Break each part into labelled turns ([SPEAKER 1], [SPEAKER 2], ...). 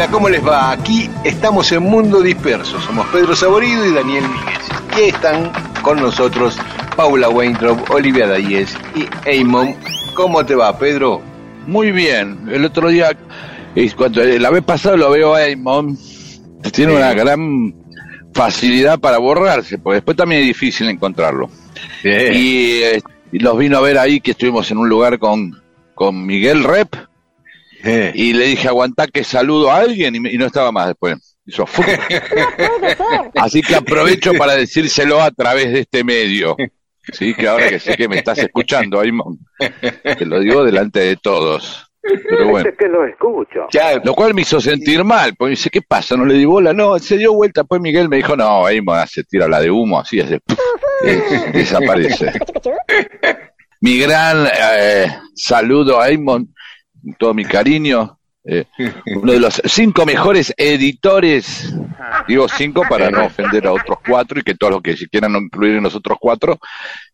[SPEAKER 1] Hola, ¿cómo les va? Aquí estamos en Mundo Disperso. Somos Pedro Saborido y Daniel Míguez. Y están con nosotros Paula Weintraub, Olivia Dayes y Eamon. ¿Cómo te va, Pedro?
[SPEAKER 2] Muy bien. El otro día, cuando eh, la vez pasada lo veo a Eamon, tiene una gran facilidad para borrarse, porque después también es difícil encontrarlo. Y, eh, y los vino a ver ahí que estuvimos en un lugar con, con Miguel Rep
[SPEAKER 1] Eh,
[SPEAKER 2] y le dije aguantá que saludo a alguien y, me- y no estaba más después. Hizo Así que aprovecho para decírselo a través de este medio. Sí, que ahora que sé que me estás escuchando, Aymon, te lo digo delante de todos. Pero bueno,
[SPEAKER 3] Es que lo escucho.
[SPEAKER 1] ya,
[SPEAKER 2] lo cual me hizo sentir mal, porque dice, ¿qué pasa? No le di bola, no, se dio vuelta, pues Miguel me dijo, no, Aymon se tira la de humo, así es, de, eh, desaparece. Mi gran eh, saludo a Aymon, todo mi cariño, eh, uno de los cinco mejores editores, digo cinco para no ofender a otros cuatro y que todos los que se quieran incluir en los otros cuatro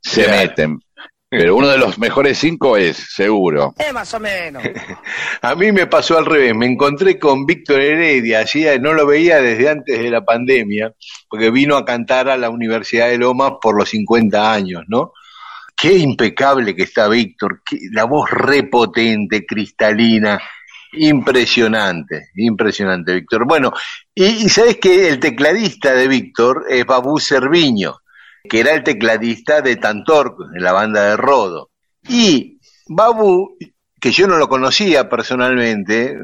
[SPEAKER 2] se
[SPEAKER 1] Claro.
[SPEAKER 2] meten. Pero uno de los mejores cinco es, seguro.
[SPEAKER 3] más o menos.
[SPEAKER 1] a mí me pasó al revés. Me encontré con Víctor Heredia. Hacía, no lo veía desde antes de la pandemia, porque vino a cantar a la Universidad de Lomas por los 50 años, ¿no? Qué impecable que está Víctor, la voz repotente, cristalina, impresionante, impresionante, Víctor. Bueno, y, sabes que el tecladista de Víctor es Babú Cerviño, que era el tecladista de Tantor, en la banda de Rodo. Y Babu, que yo no lo conocía personalmente,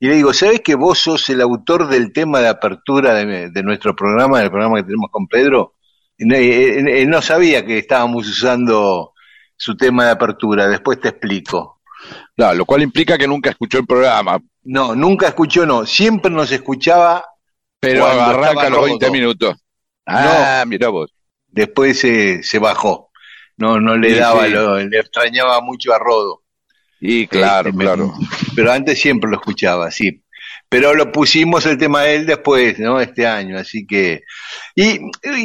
[SPEAKER 1] y le digo, ¿sabes que vos sos el autor del tema de apertura de nuestro programa, del programa que tenemos con Pedro? No- eh, eh, Él no sabía que estábamos usando su tema de apertura, después te explico.
[SPEAKER 2] Lo cual implica que nunca escuchó el programa,
[SPEAKER 1] No, nunca escuchó, no, siempre nos escuchaba,
[SPEAKER 2] pero arranca los 20
[SPEAKER 1] Rodo.
[SPEAKER 2] minutos. Ah, mira vos.
[SPEAKER 1] después se, se bajó. No, no le
[SPEAKER 2] Sí,
[SPEAKER 1] daba,
[SPEAKER 2] sí.
[SPEAKER 1] lo- le extrañaba mucho a Rodo.
[SPEAKER 2] Y claro,
[SPEAKER 1] Este,
[SPEAKER 2] claro.
[SPEAKER 1] Pero antes siempre lo escuchaba, sí. Pero lo pusimos el tema de él después, ¿no? Este año, así que... Y,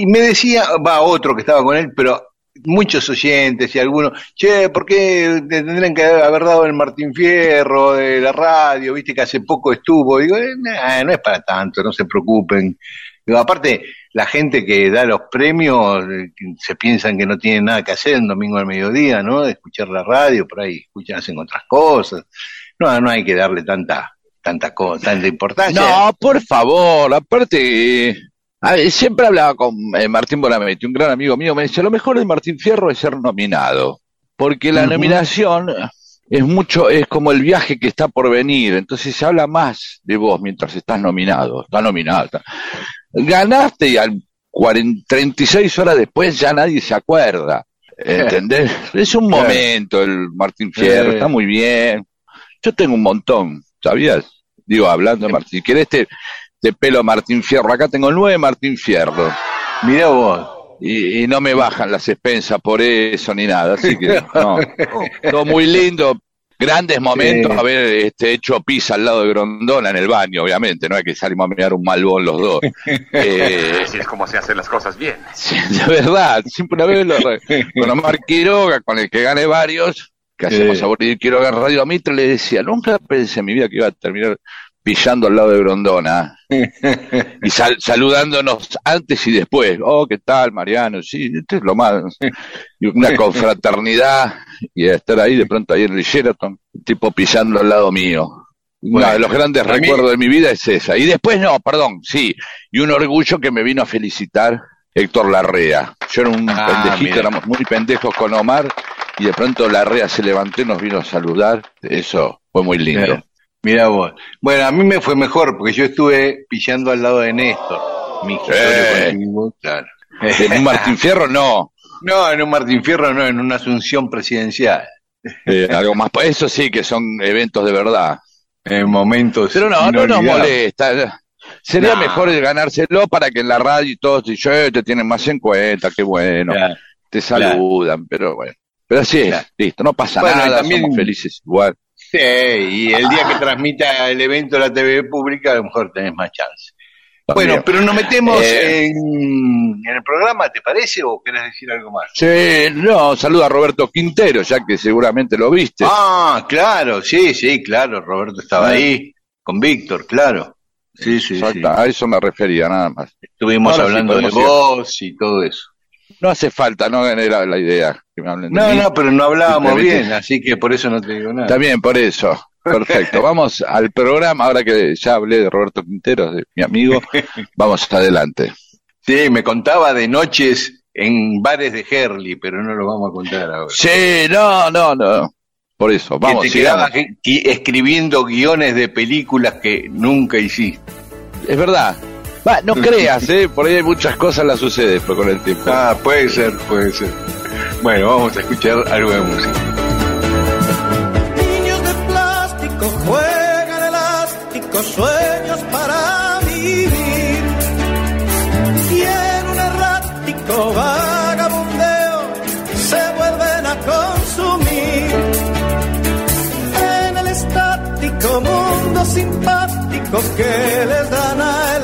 [SPEAKER 1] me decía, va otro que estaba con él, pero muchos oyentes y algunos, che, ¿por qué te tendrían que haber dado el Martín Fierro de la radio? Viste que hace poco estuvo. Digo, eh, no es para tanto, no se preocupen. Digo, aparte, la gente que da los premios eh, se piensan que no tienen nada que hacer un domingo al mediodía, ¿no? De escuchar la radio, por ahí escuchan, hacen otras cosas. No, no hay que darle tanta, tanta, co- tanta importancia.
[SPEAKER 2] No, por favor, aparte, eh, siempre hablaba con eh, Martín Bonametti, un gran amigo mío, me decía, lo mejor de Martín Fierro es ser nominado, porque la nominación es mucho, es como el viaje que está por venir, entonces se habla más de vos mientras estás nominado, está nominado. está- Ganaste y al 40, 36 horas después ya nadie se acuerda, ¿entendés? Es un momento el Martín Fierro, está muy bien. Yo tengo un montón, ¿sabías? Digo, hablando de Martín, si querés te, te pelo Martín Fierro, acá tengo nueve Martín Fierro.
[SPEAKER 1] Mirá vos.
[SPEAKER 2] Y, y no me bajan las expensas por eso ni nada, así que no. Todo muy lindo, grandes momentos,
[SPEAKER 1] Sí.
[SPEAKER 2] haber este, hecho pis al lado de Grondona en el baño, obviamente, no es que salimos a mirar un malbón los dos. Eh,
[SPEAKER 4] Así es como se hacen las cosas bien.
[SPEAKER 2] sí, de verdad, siempre una vez lo, con Omar Quiroga, con el que gané varios, que hacemos aburrido. Quiero ver Radio Mitre, le decía, nunca pensé en mi vida que iba a terminar pillando al lado de Grondona y saludándonos antes y después. Oh, ¿qué tal, Mariano? Sí, esto es lo más. Una confraternidad y estar ahí de pronto ahí en el Sheraton, tipo pillando al lado mío. Uno de los grandes recuerdos de mi vida es esa. Y después, no, perdón, sí. Y un orgullo que me vino a felicitar Héctor Larrea. Yo era un ah, pendejito, éramos muy pendejos con Omar, y de pronto Larrea se levantó y nos vino a saludar. Eso fue muy lindo.
[SPEAKER 1] Mira vos. Bueno, a mí me fue mejor porque yo estuve pillando al lado de Néstor. Mi
[SPEAKER 2] claro. ¿En un Martín Fierro? No.
[SPEAKER 1] No, en un Martín Fierro no, en una asunción presidencial.
[SPEAKER 2] Eh, algo más. Eso sí que son eventos de verdad.
[SPEAKER 1] En momentos.
[SPEAKER 2] Pero no, no nos molesta. Sería mejor ganárselo para que en la radio y todos y yo te tienen más en cuenta, qué bueno. Te saludan, pero bueno. Pero así es, listo, no pasa nada, también, somos felices igual.
[SPEAKER 1] Sí, y el día que transmita el evento la TV pública, a lo mejor tenés más chance. Bueno, pero nos metemos eh, en, el programa, ¿te parece? ¿O querés decir algo más?
[SPEAKER 2] Sí, no, saluda a Roberto Quintero, ya que seguramente lo viste.
[SPEAKER 1] Ah, claro, sí, sí, claro, Roberto estaba ahí, con Víctor, claro. Sí, sí, sí.
[SPEAKER 2] A eso me refería, nada más.
[SPEAKER 1] Estuvimos hablando de vos y todo eso.
[SPEAKER 2] No hace falta, no era la idea que me hablen
[SPEAKER 1] No, no, pero no hablábamos bien, así que por eso no te digo nada.
[SPEAKER 2] Está bien, por eso. Perfecto. Vamos al programa, ahora que ya hablé de Roberto Quintero, de mi amigo, vamos adelante.
[SPEAKER 1] Sí, me contaba de noches en bares de Herley, pero no lo vamos a contar ahora.
[SPEAKER 2] Sí, no, no, no. Por eso, vamos.
[SPEAKER 1] Que te quedabas escribiendo guiones de películas que nunca hiciste.
[SPEAKER 2] Es verdad, Va, no creas, ¿eh? Por ahí hay muchas cosas las sucede después con el tiempo.
[SPEAKER 1] Ah, puede ser, puede ser. Bueno, vamos a escuchar algo de música.
[SPEAKER 5] Niños de plástico juegan elásticos sueños para vivir. Y en un errático vagabundeo se vuelven a consumir. En el estático mundo simpático que les dan a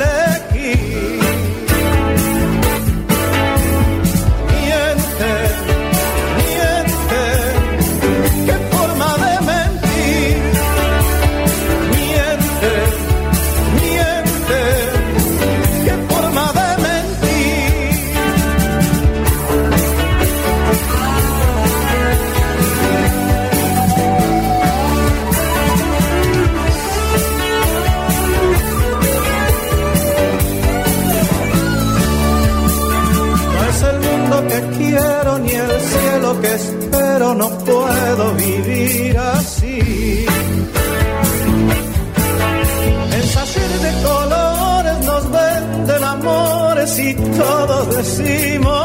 [SPEAKER 5] pero no puedo vivir así. En de colores nos venden amores y todos decimos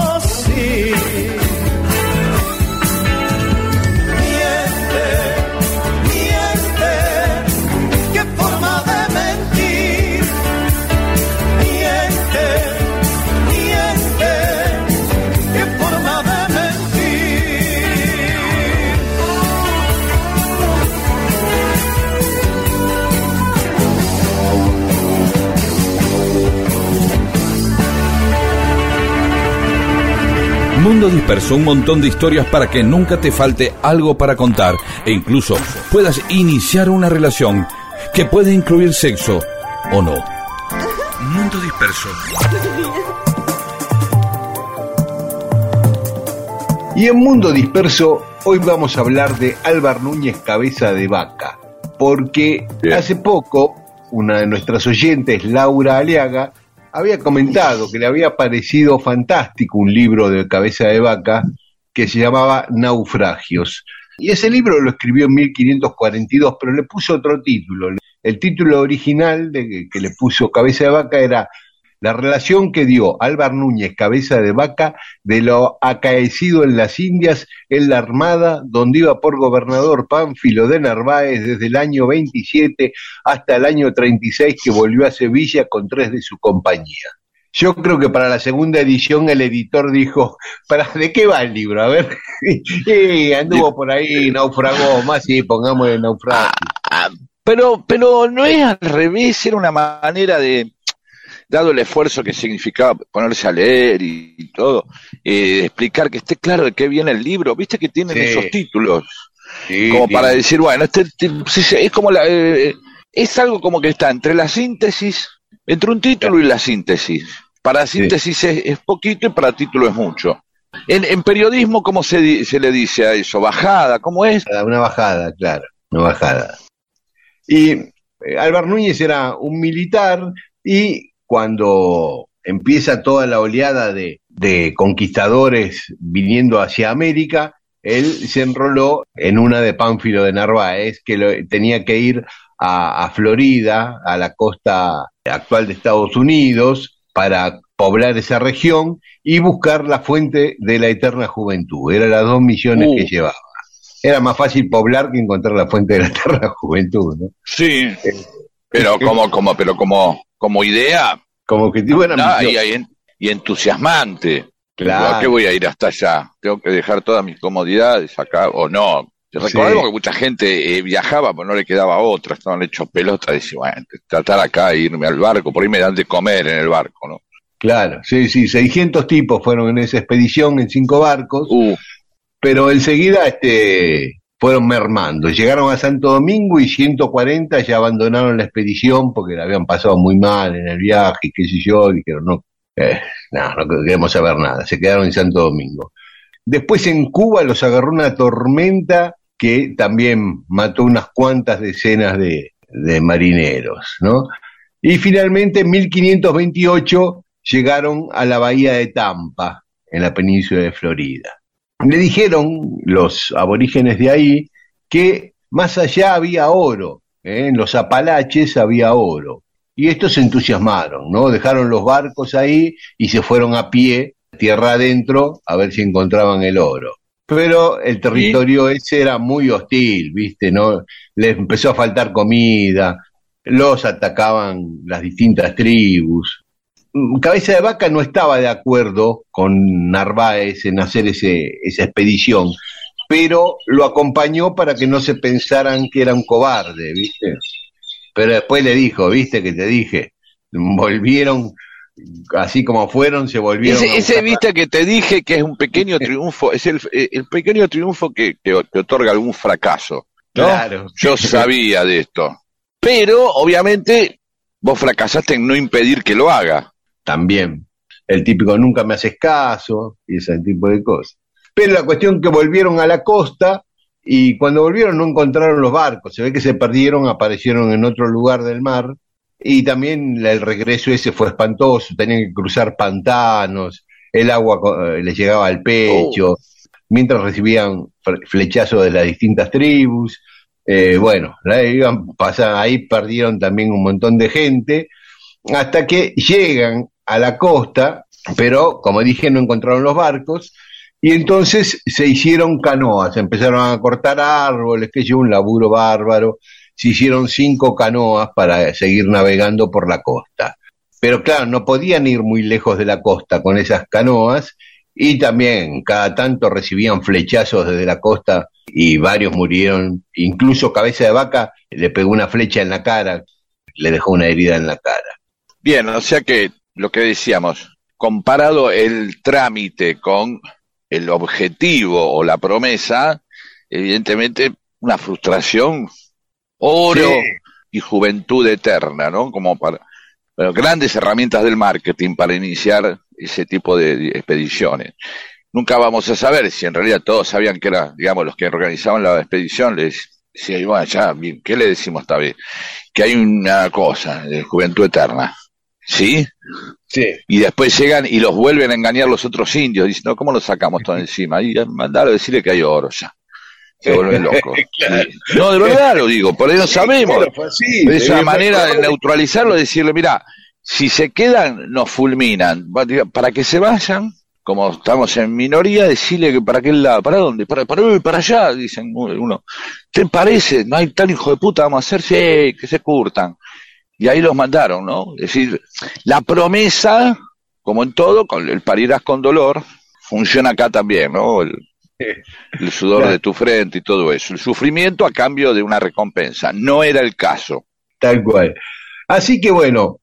[SPEAKER 4] Mundo Disperso, un montón de historias para que nunca te falte algo para contar e incluso puedas iniciar una relación que puede incluir sexo o no. Mundo Disperso. Y en Mundo Disperso, hoy vamos a hablar de Álvar Núñez Cabeza de Vaca, porque hace poco una de nuestras oyentes, Laura Aliaga, había comentado que le había parecido fantástico un libro de cabeza de vaca que se llamaba Naufragios. Y ese libro lo escribió en 1542, pero le puso otro título. El título original de que le puso cabeza de vaca era la relación que dio Álvar Núñez, cabeza de vaca, de lo acaecido en las Indias en la Armada, donde iba por gobernador Pánfilo de Narváez desde el año 27 hasta el año 36 que volvió a Sevilla con tres de su compañía. Yo creo que para la segunda edición el editor dijo, ¿para de qué va el libro? A ver, y anduvo por ahí, naufragó, más y pongamos el naufragio.
[SPEAKER 2] Ah, pero, pero no es al revés, era una manera de, dado el esfuerzo que significaba ponerse a leer y, todo, eh, explicar que esté claro de qué viene el libro, viste que tienen esos títulos. como para decir, bueno, este, este es como la, eh, es algo como que está entre la síntesis, entre un título y la síntesis. Para síntesis es, poquito y para título es mucho. En, periodismo, ¿cómo se, se, le dice a eso? ¿Bajada? ¿Cómo es?
[SPEAKER 1] Una bajada, claro, una bajada. Y eh, Álvaro Núñez era un militar y cuando empieza toda la oleada de, conquistadores viniendo hacia América, él se enroló en una de Pánfilo de Narváez, que tenía que ir a, Florida, a la costa actual de Estados Unidos, para poblar esa región y buscar la fuente de la eterna juventud. Eran las dos misiones que uh. llevaba. Era más fácil poblar que encontrar la fuente de la eterna juventud, ¿no?
[SPEAKER 2] Sí. Pero como, como, pero como, como idea.
[SPEAKER 1] Como que bueno,
[SPEAKER 2] y, y, entusiasmante. Claro. qué voy a ir hasta allá? Tengo que dejar todas mis comodidades acá, o no. Recuerdo que mucha gente eh, viajaba, pero no le quedaba otra, estaban hechos pelota, decía, bueno, tratar acá irme al barco, por ahí me dan de comer en el barco, ¿no?
[SPEAKER 1] Claro, sí, sí, 600 tipos fueron en esa expedición en cinco barcos, uh. pero enseguida este, fueron mermando. Llegaron a Santo Domingo y 140 ya abandonaron la expedición porque la habían pasado muy mal en el viaje y qué sé yo, dijeron, no, eh, no, no queremos saber nada, se quedaron en Santo Domingo. Después en Cuba los agarró una tormenta que también mató unas cuantas decenas de, de marineros, ¿no? Y finalmente en 1528 llegaron a la bahía de Tampa, en la península de Florida. Le dijeron los aborígenes de ahí que más allá había oro, ¿eh? en los Apalaches había oro. Y estos se entusiasmaron, ¿no? Dejaron los barcos ahí y se fueron a pie, tierra adentro, a ver si encontraban el oro. Pero el territorio ese era muy hostil, ¿viste? ¿No? Les empezó a faltar comida, los atacaban las distintas tribus, Cabeza de Vaca no estaba de acuerdo con Narváez en hacer ese, esa expedición, pero lo acompañó para que no se pensaran que era un cobarde, ¿viste? Pero después le dijo, ¿viste que te dije? Volvieron, así como fueron, se volvieron.
[SPEAKER 2] Ese, viste que te dije que es un pequeño triunfo, es el, el pequeño triunfo que, que, otorga algún fracaso. Claro. Yo sabía de esto. Pero, obviamente, vos fracasaste en no impedir que lo haga
[SPEAKER 1] también. El típico nunca me haces caso y ese tipo de cosas. Pero la cuestión que volvieron a la costa y cuando volvieron no encontraron los barcos, se ve que se perdieron, aparecieron en otro lugar del mar y también el regreso ese fue espantoso, tenían que cruzar pantanos, el agua eh, les llegaba al pecho, oh. mientras recibían flechazos de las distintas tribus. Eh, bueno, iban ahí perdieron también un montón de gente, hasta que llegan a la costa, pero como dije, no encontraron los barcos, y entonces se hicieron canoas, empezaron a cortar árboles, que yo un laburo bárbaro, se hicieron cinco canoas para seguir navegando por la costa. Pero claro, no podían ir muy lejos de la costa con esas canoas y también cada tanto recibían flechazos desde la costa y varios murieron, incluso Cabeza de Vaca le pegó una flecha en la cara, le dejó una herida en la cara.
[SPEAKER 2] Bien, o sea que lo que decíamos, comparado el trámite con el objetivo o la promesa, evidentemente una frustración, oro y juventud eterna, ¿no? Como para grandes herramientas del marketing para iniciar ese tipo de expediciones. Nunca vamos a saber si en realidad todos sabían que eran, digamos, los que organizaban la expedición, les decían, bueno, ya, ¿qué le decimos esta vez? Que hay una cosa de juventud eterna. ¿Sí? Sí. Y después llegan y los vuelven a engañar los otros indios, diciendo, ¿cómo los sacamos todo encima? Y mandar a decirle que hay oro ya. Se vuelven locos. No, de verdad lo digo, por eso sabemos. de esa manera de neutralizarlo, decirle, mira, si se quedan, nos fulminan. Para que se vayan, como estamos en minoría, decirle que para qué lado, para dónde, para, para, para allá, dicen uno. ¿Te parece? No hay tal hijo de puta, vamos a hacer, sí, que se curtan y ahí los mandaron, ¿no? Es decir, la promesa, como en todo, con el parirás con dolor, funciona acá también, ¿no? El, sudor de tu frente y todo eso. El sufrimiento a cambio de una recompensa. No era el caso.
[SPEAKER 1] Tal cual. Así que bueno,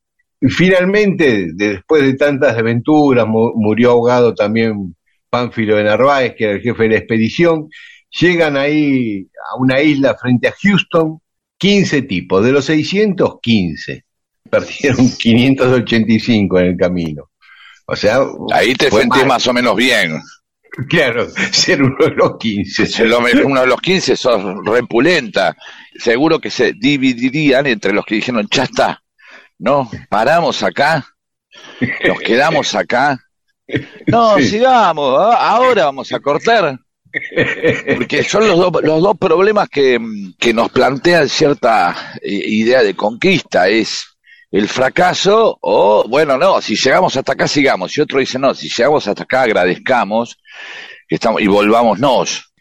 [SPEAKER 1] finalmente, después de tantas aventuras, murió ahogado también Pánfilo de Narváez, que era el jefe de la expedición, llegan ahí a una isla frente a Houston, 15 tipos, de los 600, 15. Perdieron 585 en el camino. O sea,
[SPEAKER 2] ahí te sentís más o menos bien.
[SPEAKER 1] Claro, ser uno de los 15.
[SPEAKER 2] uno de los 15 sos repulenta. Seguro que se dividirían entre los que dijeron, ya está, ¿no? Paramos acá, nos quedamos acá. No, sigamos, ahora vamos a cortar. Porque son los, dos, los dos problemas que, que nos plantean cierta eh, idea de conquista. Es el fracaso o, bueno, no, si llegamos hasta acá, sigamos. Y otro dice, no, si llegamos hasta acá, agradezcamos que estamos, y volvámonos.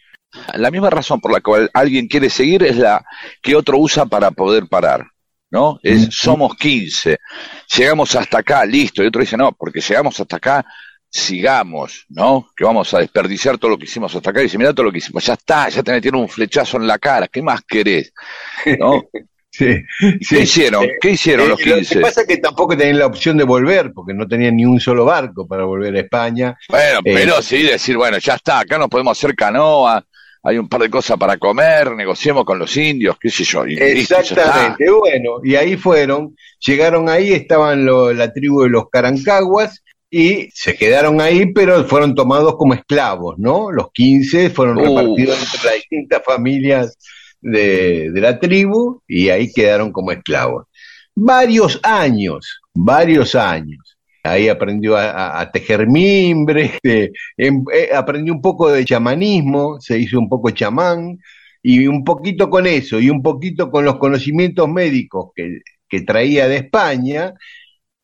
[SPEAKER 2] La misma razón por la cual alguien quiere seguir es la que otro usa para poder parar. ¿no? Es, somos 15, llegamos hasta acá, listo, y otro dice, no, porque llegamos hasta acá, sigamos, ¿no? Que vamos a desperdiciar todo lo que hicimos hasta acá, y dice, mira todo lo que hicimos, ya está, ya te metieron un flechazo en la cara, ¿qué más querés? ¿No?
[SPEAKER 1] Sí,
[SPEAKER 2] ¿Qué hicieron? ¿Qué hicieron eh, los 15?
[SPEAKER 1] Lo que pasa es que tampoco tenían la opción de volver, porque no tenían ni un solo barco para volver a España.
[SPEAKER 2] Bueno, eh, pero sí decir, bueno, ya está, acá no podemos hacer canoa, hay un par de cosas para comer, negociemos con los indios, qué sé yo.
[SPEAKER 1] Exactamente, bueno, y ahí fueron, llegaron ahí, estaban la tribu de los Carancaguas, y se quedaron ahí, pero fueron tomados como esclavos, ¿no? Los 15 fueron repartidos entre las distintas familias de, la tribu y ahí quedaron como esclavos. Varios años, varios años. Ahí aprendió a, tejer mimbre, este, em, eh, aprendió un poco de chamanismo, se hizo un poco chamán, y un poquito con eso, y un poquito con los conocimientos médicos que, que traía de España,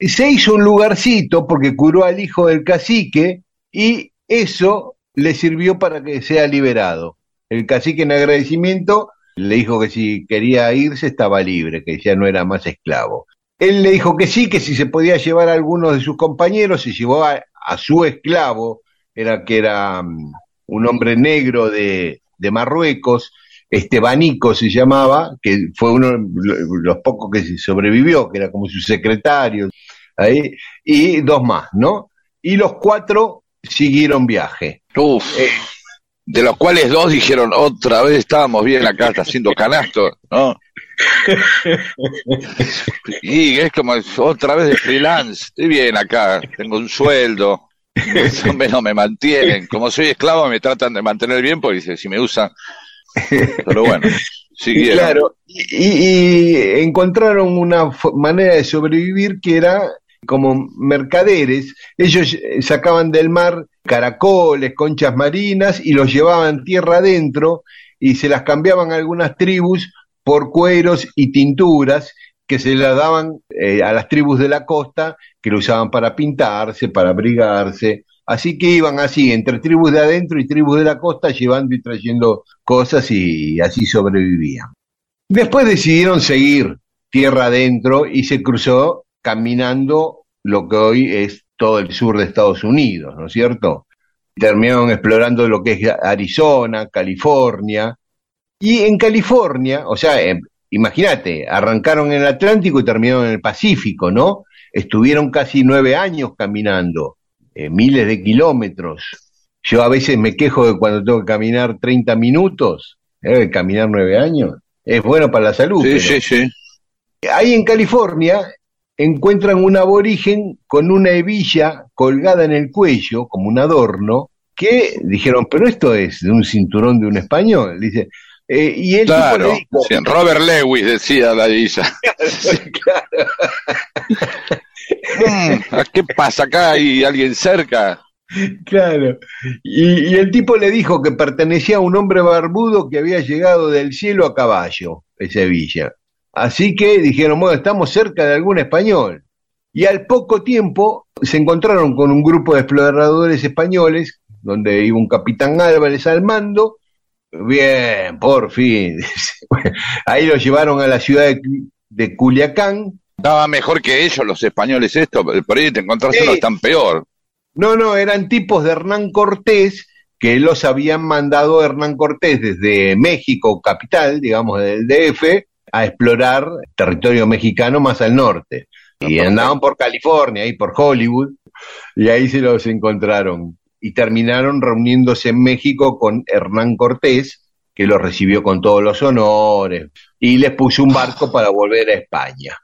[SPEAKER 1] se hizo un lugarcito porque curó al hijo del cacique y eso le sirvió para que sea liberado. El cacique en agradecimiento le dijo que si quería irse estaba libre, que ya no era más esclavo. Él le dijo que sí, que si se podía llevar a algunos de sus compañeros, se llevó a, su esclavo, era que era mm, un hombre negro de, de Marruecos, Estebanico se llamaba, que fue uno de los pocos que sobrevivió, que era como su secretario, ahí, y dos más, ¿no? Y los cuatro siguieron viaje.
[SPEAKER 2] Uf. Eh, de los cuales dos dijeron, otra vez estábamos bien acá, está haciendo canasto, ¿no? y es como otra vez de freelance, estoy bien acá, tengo un sueldo, no me mantienen, como soy esclavo me tratan de mantener bien porque si me usan, pero bueno. Siguieron.
[SPEAKER 1] Claro, y, encontraron una manera de sobrevivir que era como mercaderes, ellos sacaban del mar caracoles, conchas marinas y los llevaban tierra adentro y se las cambiaban a algunas tribus por cueros y tinturas que se las daban eh, a las tribus de la costa que lo usaban para pintarse, para abrigarse. Así que iban así, entre tribus de adentro y tribus de la costa, llevando y trayendo cosas y así sobrevivían. Después decidieron seguir tierra adentro y se cruzó caminando lo que hoy es todo el sur de Estados Unidos, ¿no es cierto? Terminaron explorando lo que es Arizona, California, y en California, o sea, em, imagínate, arrancaron en el Atlántico y terminaron en el Pacífico, ¿no? Estuvieron casi nueve años caminando, eh, miles de kilómetros. Yo a veces me quejo de cuando tengo que caminar 30 minutos, ¿eh? caminar nueve años. Es bueno para la salud.
[SPEAKER 2] Sí, sí, sí.
[SPEAKER 1] Ahí en California encuentran un aborigen con una hebilla colgada en el cuello, como un adorno, que dijeron, pero esto es de un cinturón de un español. Dice,
[SPEAKER 2] eh, y él claro, Robert Lewis decía la hebilla. Mm, ¿Qué pasa acá? ¿Hay alguien cerca?
[SPEAKER 1] Claro. Y, y, el tipo le dijo que pertenecía a un hombre barbudo que había llegado del cielo a caballo, esa hebilla. Así que dijeron, bueno, estamos cerca de algún español. Y al poco tiempo se encontraron con un grupo de exploradores españoles, donde iba un capitán Álvarez al mando. Bien, por fin. Ahí lo llevaron a la ciudad de, Culiacán.
[SPEAKER 2] Estaba mejor que ellos los españoles esto, por ahí te encontraste uno tan peor.
[SPEAKER 1] No, no, eran tipos de Hernán Cortés que los habían mandado Hernán Cortés desde México, capital, digamos, del DF, a explorar territorio mexicano más al norte. Y andaban por California y por Hollywood, y ahí se los encontraron. y terminaron reuniéndose en México con Hernán Cortés, que los recibió con todos los honores y les puso un barco para volver a España.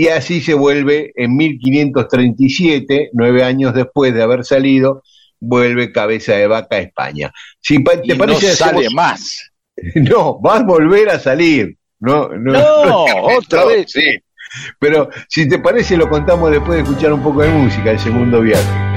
[SPEAKER 1] Y así se vuelve en 1537, nueve años después de haber salido, vuelve Cabeza de Vaca a España.
[SPEAKER 2] Si te parece, no sale más.
[SPEAKER 1] No, va a volver a salir. No,
[SPEAKER 2] no, otra vez. Sí.
[SPEAKER 1] Pero si te parece, lo contamos después de escuchar un poco de música, el segundo viaje.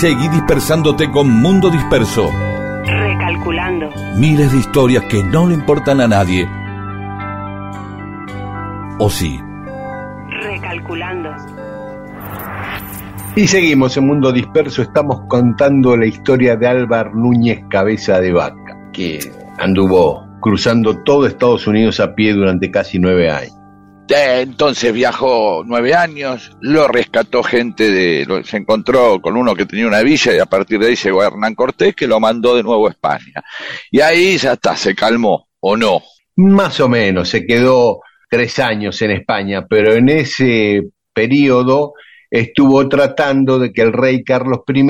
[SPEAKER 4] Seguí dispersándote con Mundo Disperso.
[SPEAKER 6] Recalculando.
[SPEAKER 4] Miles de historias que no le importan a nadie. ¿O sí?
[SPEAKER 6] Recalculando.
[SPEAKER 1] Y seguimos en Mundo Disperso, estamos contando la historia de Álvar Núñez Cabeza de Vaca, que anduvo cruzando todo Estados Unidos a pie durante casi nueve años.
[SPEAKER 2] Entonces viajó nueve años, lo rescató gente de, se encontró con uno que tenía una villa y a partir de ahí llegó Hernán Cortés que lo mandó de nuevo a España. Y ahí ya está, se calmó, ¿o no?
[SPEAKER 1] Más o menos, se quedó tres años en España, pero en ese periodo estuvo tratando de que el rey Carlos I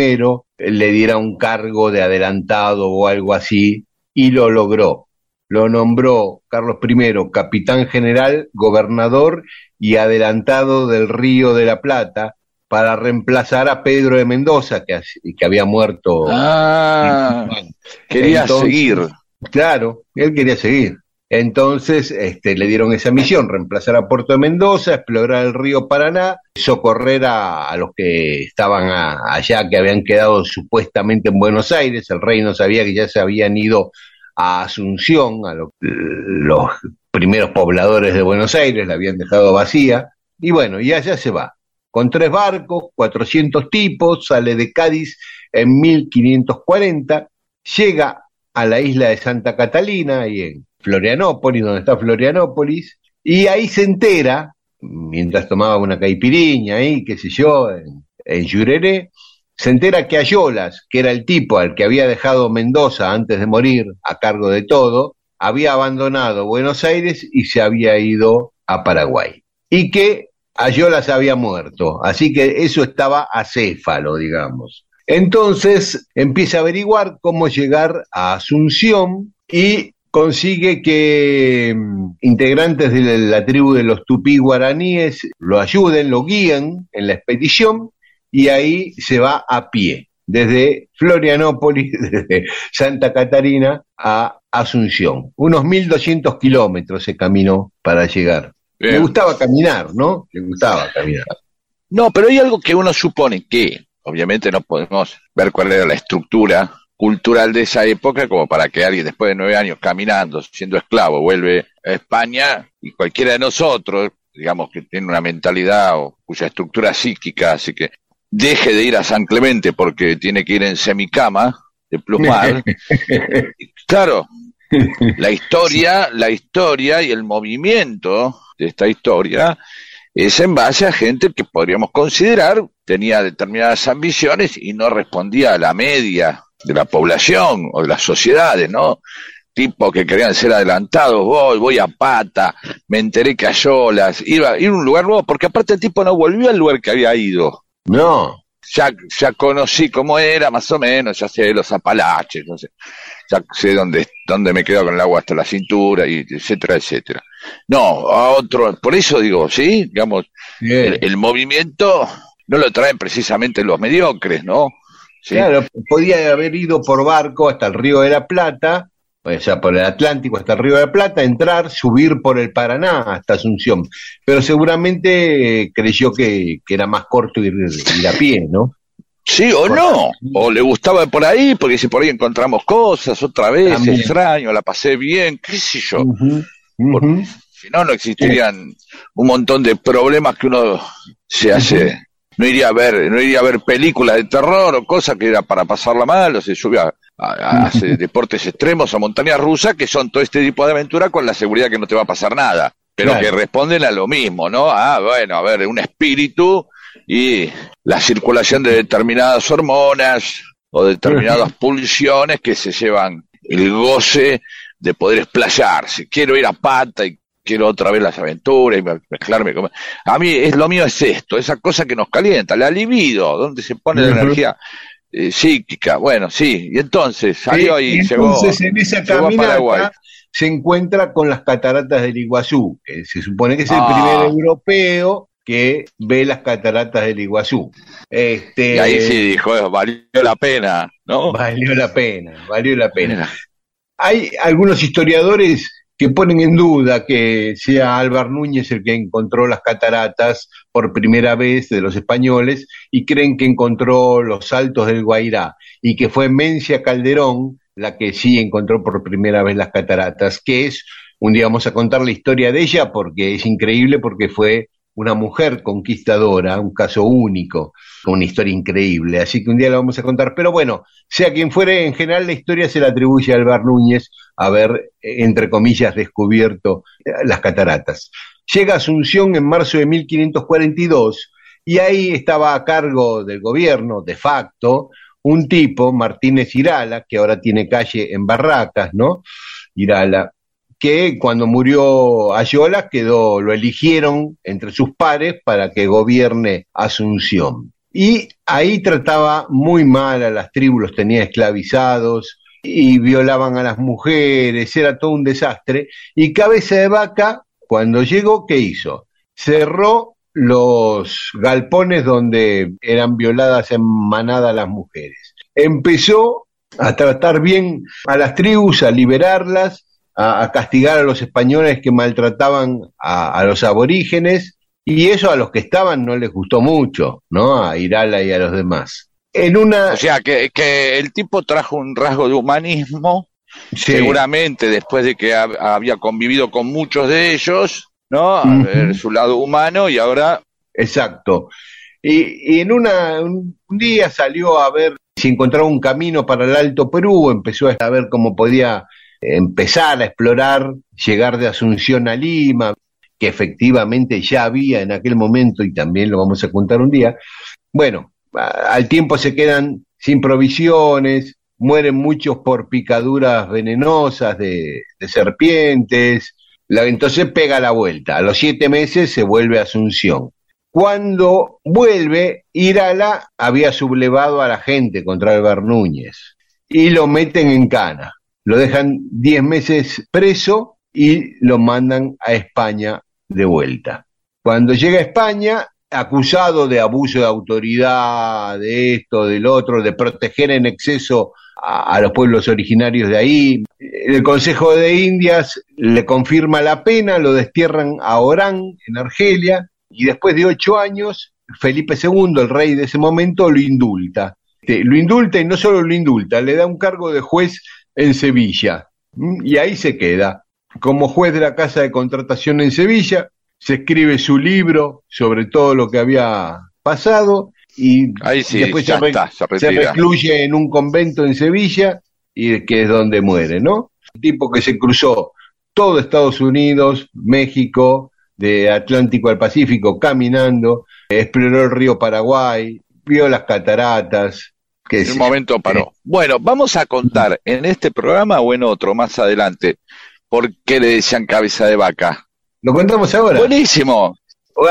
[SPEAKER 1] le diera un cargo de adelantado o algo así, y lo logró lo nombró Carlos I capitán general, gobernador y adelantado del Río de la Plata para reemplazar a Pedro de Mendoza, que, que había muerto.
[SPEAKER 2] Ah, quería seguir.
[SPEAKER 1] Claro, él quería seguir. Entonces este, le dieron esa misión, reemplazar a Puerto de Mendoza, explorar el río Paraná, socorrer a, los que estaban allá, que habían quedado supuestamente en Buenos Aires. El rey no sabía que ya se habían ido a Asunción, a los primeros pobladores de Buenos Aires, la habían dejado vacía, y bueno, y allá se va, con tres barcos, 400 tipos, sale de Cádiz en 1540, llega a la isla de Santa Catalina, ahí en Florianópolis, donde está Florianópolis, y ahí se entera, mientras tomaba una caipiriña ahí, qué sé yo, en, en se entera que Ayolas, que era el tipo al que había dejado Mendoza antes de morir a cargo de todo, había abandonado Buenos Aires y se había ido a Paraguay. Y que Ayolas había muerto, así que eso estaba acéfalo, digamos. Entonces empieza a averiguar cómo llegar a Asunción y consigue que mm, integrantes de la tribu de los tupí guaraníes lo ayuden, lo guíen en la expedición y ahí se va a pie, desde Florianópolis, desde Santa Catarina a Asunción. Unos 1.200 kilómetros se caminó para llegar. Le
[SPEAKER 2] Bien.
[SPEAKER 1] gustaba caminar, ¿no? Le gustaba caminar.
[SPEAKER 2] No, pero hay algo que uno supone que, obviamente no podemos ver cuál era la estructura cultural de esa época como para que alguien después de nueve años caminando, siendo esclavo, vuelve a España y cualquiera de nosotros, digamos que tiene una mentalidad o cuya estructura psíquica, así que deje de ir a San Clemente porque tiene que ir en semicama de plumar. claro, la historia, la historia y el movimiento de esta historia es en base a gente que podríamos considerar tenía determinadas ambiciones y no respondía a la media de la población o de las sociedades, ¿no? Tipos que querían ser adelantados, voy, voy a pata, me enteré que a Yolas, iba a ir a un lugar nuevo, porque aparte el tipo no volvió al lugar que había ido.
[SPEAKER 1] No,
[SPEAKER 2] Ya, ya conocí cómo era, más o menos, ya sé los apalaches, no sé, ya sé dónde, dónde me quedo con el agua hasta la cintura, y etcétera, etcétera. No, a otro, por eso digo, sí, digamos, el, el movimiento no lo traen precisamente los mediocres, ¿no? Sí.
[SPEAKER 1] Claro, podía haber ido por barco hasta el Río de la Plata, o sea, por el Atlántico hasta el Río de la Plata, entrar, subir por el Paraná hasta Asunción. Pero seguramente eh, creyó que, que era más corto ir, ir a pie, ¿no?
[SPEAKER 2] Sí o no, o le gustaba por ahí, porque si por ahí encontramos cosas otra vez,
[SPEAKER 1] También.
[SPEAKER 2] extraño, la pasé bien, qué sé yo.
[SPEAKER 1] Ujú.
[SPEAKER 2] Si no, no existirían un montón de problemas que uno se hace. No iría a ver, no iría a ver películas de terror o cosas que era para pasarla mal, o se subía a, a- a deportes extremos o montañas rusas, que son todo este tipo de aventura con la seguridad que no te va a pasar nada, pero
[SPEAKER 1] Claro.
[SPEAKER 2] que responden a lo mismo, ¿no? Ah, bueno, a ver, un espíritu y la circulación de determinadas hormonas o determinadas pulsiones que se llevan el goce de poder explayarse. Quiero ir a pata y quiero otra vez las aventuras y me- mezclarme con... A mí es lo mío es esto, esa cosa que nos calienta, la libido, donde se pone la energía eh, psíquica. Bueno, sí, y entonces salió ahí,
[SPEAKER 1] y
[SPEAKER 2] llegó,
[SPEAKER 1] entonces en esa
[SPEAKER 2] llegó a Paraguay.
[SPEAKER 1] caminata se encuentra con las cataratas del Iguazú, que se supone que es el
[SPEAKER 2] Ah.
[SPEAKER 1] primer europeo que ve las cataratas del Iguazú. Este,
[SPEAKER 2] Y ahí sí dijo, "Eh, valió la pena, ¿no?
[SPEAKER 1] Valió la pena, valió la pena. Hay algunos historiadores que ponen en duda que sea Álvar Núñez el que encontró las cataratas por primera vez de los españoles y creen que encontró los saltos del Guairá y que fue Mencia Calderón la que sí encontró por primera vez las cataratas, que es, un día vamos a contar la historia de ella porque es increíble porque fue una mujer conquistadora, un caso único, una historia increíble, así que un día la vamos a contar, pero bueno, sea quien fuere, en general la historia se la atribuye a Álvar Núñez haber, eh, entre comillas, descubierto eh, las cataratas. Llega Asunción en marzo de 1542 y ahí estaba a cargo del gobierno, de facto, un tipo, Martínez Irala, que ahora tiene calle en Barracas, ¿no? Irala, que cuando murió Ayola quedó, lo eligieron entre sus pares para que gobierne Asunción. Y ahí trataba muy mal a las tribus, los tenía esclavizados y violaban a las mujeres, era todo un desastre. Y Cabeza de Vaca, cuando llegó, ¿qué hizo? Cerró los galpones donde eran violadas en manada las mujeres. Empezó a tratar bien a las tribus, a liberarlas, a, castigar a los españoles que maltrataban a, a los aborígenes, y eso a los que estaban no les gustó mucho, ¿no? A Irala y a los demás. En una...
[SPEAKER 2] O sea, que, que el tipo trajo un rasgo de humanismo,
[SPEAKER 1] Sí.
[SPEAKER 2] seguramente después de que hab- había convivido con muchos de ellos, ¿no? A ver su lado humano y ahora
[SPEAKER 1] Exacto. Y, y en una, un, día salió a ver si encontraba un camino para el Alto Perú, empezó a ver cómo podía empezar a explorar, llegar de Asunción a Lima, que efectivamente ya había en aquel momento y también lo vamos a contar un día. Bueno, al tiempo se quedan sin provisiones, mueren muchos por picaduras venenosas de, serpientes, la- entonces pega la vuelta. A los siete meses se vuelve a Asunción. Cuando vuelve, Irala había sublevado a la gente contra Álvar Núñez y lo meten en cana. Lo dejan diez meses preso y lo mandan a España de vuelta. Cuando llega a España, acusado de abuso de autoridad, de esto, del otro, de proteger en exceso a, los pueblos originarios de ahí. El Consejo de Indias le confirma la pena, lo destierran a Orán, en Argelia, y después de ocho años, Felipe II, el rey de ese momento, lo indulta. Este, Lo indulta y no solo lo indulta, le da un cargo de juez en Sevilla. ¿m? Y ahí se queda. Como juez de la Casa de Contratación en Sevilla, se escribe su libro sobre todo lo que había pasado y
[SPEAKER 2] Ahí sí,
[SPEAKER 1] después
[SPEAKER 2] ya
[SPEAKER 1] se, re-
[SPEAKER 2] está, se
[SPEAKER 1] se
[SPEAKER 2] retira.
[SPEAKER 1] recluye en un convento en Sevilla y que es donde muere, ¿no? Un tipo que se cruzó todo Estados Unidos, México, de Atlántico al Pacífico caminando, exploró el río Paraguay, vio las cataratas, que
[SPEAKER 2] En un momento paró. Bueno, vamos a contar en este programa o en otro más adelante por qué le decían cabeza de vaca.
[SPEAKER 1] Lo contamos ahora.
[SPEAKER 2] Buenísimo.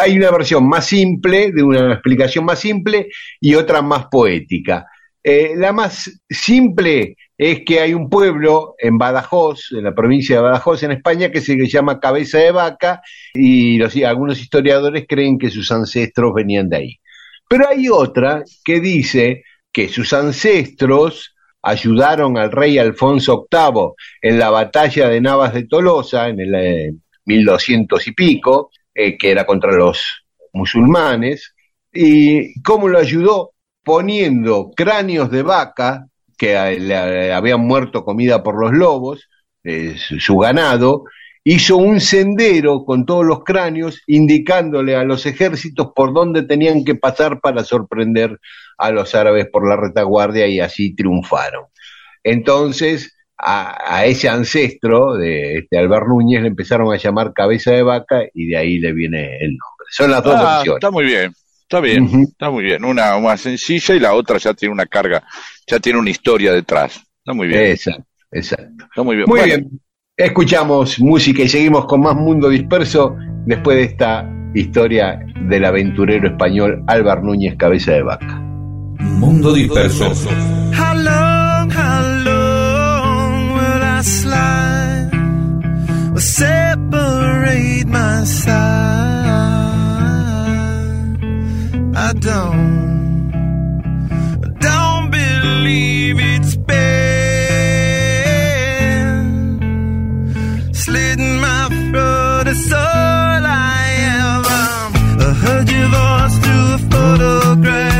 [SPEAKER 1] Hay una versión más simple, de una explicación más simple y otra más poética. Eh, la más simple es que hay un pueblo en Badajoz, en la provincia de Badajoz, en España, que se llama Cabeza de Vaca y los- algunos historiadores creen que sus ancestros venían de ahí. Pero hay otra que dice que sus ancestros ayudaron al rey Alfonso VIII en la batalla de Navas de Tolosa en el eh, 1200 y pico, eh, que era contra los musulmanes, y cómo lo ayudó poniendo cráneos de vaca que le habían muerto comida por los lobos, eh, su ganado, hizo un sendero con todos los cráneos indicándole a los ejércitos por dónde tenían que pasar para sorprender a los árabes por la retaguardia y así triunfaron. Entonces, a, a ese ancestro de este Albert Núñez le empezaron a llamar cabeza de vaca y de ahí le viene el nombre. Son las dos
[SPEAKER 2] Ah,
[SPEAKER 1] opciones.
[SPEAKER 2] está muy bien. Está bien, está muy bien. Una más sencilla y la otra ya tiene una carga, ya tiene una historia detrás. Está muy bien.
[SPEAKER 1] Exacto, exacto.
[SPEAKER 2] Está muy bien.
[SPEAKER 1] Muy
[SPEAKER 2] Bueno,
[SPEAKER 1] bien. Escuchamos música y seguimos con más Mundo Disperso después de esta historia del aventurero español Álvar Núñez Cabeza de Vaca.
[SPEAKER 4] Mundo Disperso.
[SPEAKER 3] Or separate my side? I don't, don't believe it's been slitting my throat. It's all I am. I heard your voice through a photograph.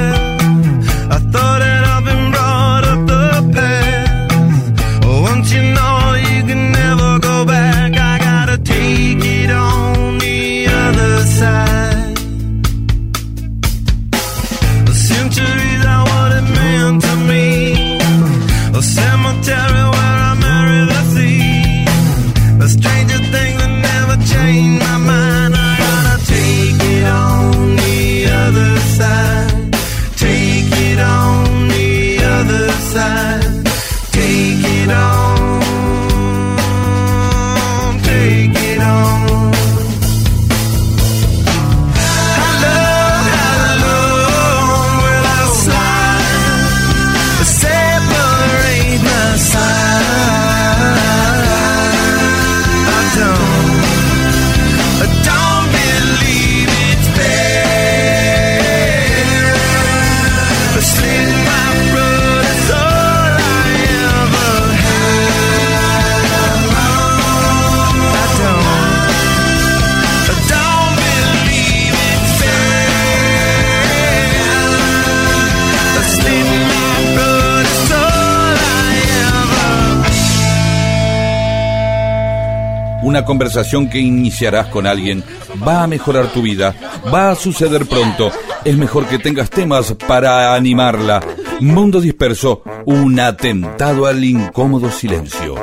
[SPEAKER 4] Conversación que iniciarás con alguien va a mejorar tu vida, va a suceder pronto. Es mejor que tengas temas para animarla. Mundo Disperso, un atentado al incómodo silencio.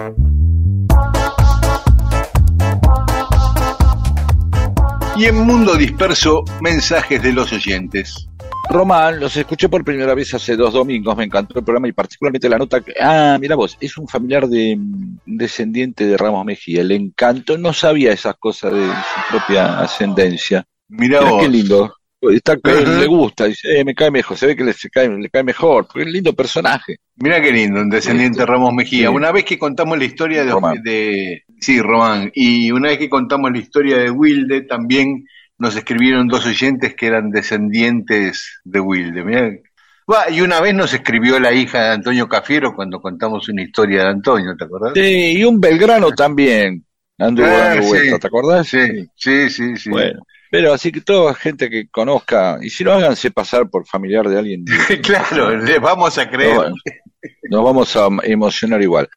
[SPEAKER 7] Y en Mundo Disperso, mensajes de los oyentes.
[SPEAKER 2] Román, los escuché por primera vez hace dos domingos, me encantó el programa y particularmente la nota que, ah, mira vos, es un familiar de un descendiente de Ramos Mejía, le encantó, no sabía esas cosas de su propia ascendencia.
[SPEAKER 7] Mirá
[SPEAKER 2] Mirá
[SPEAKER 7] vos.
[SPEAKER 2] qué lindo. Está,
[SPEAKER 7] Ajá.
[SPEAKER 2] le gusta, dice, eh, me cae mejor, se ve que le, se cae, le cae mejor, porque es un lindo personaje.
[SPEAKER 7] Mirá qué lindo, un descendiente de Ramos Mejía.
[SPEAKER 2] Sí.
[SPEAKER 7] Una vez que contamos la historia de,
[SPEAKER 2] Román.
[SPEAKER 7] de- Sí, Román. Y una vez que contamos la historia de Wilde, también
[SPEAKER 1] nos escribieron dos oyentes que eran descendientes de Wilde. Mirá. Y una vez nos escribió la hija de Antonio Cafiero cuando contamos una historia de Antonio, ¿te acordás?
[SPEAKER 2] Sí, y un Belgrano también. Anduvo
[SPEAKER 1] Ah,
[SPEAKER 2] dando
[SPEAKER 1] sí.
[SPEAKER 2] ¿te acordás?
[SPEAKER 1] Sí, sí, sí, sí.
[SPEAKER 2] Bueno, pero así que toda gente que conozca, y si no háganse pasar por familiar de alguien,
[SPEAKER 1] claro, les vamos a creer.
[SPEAKER 2] No, nos vamos a emocionar igual.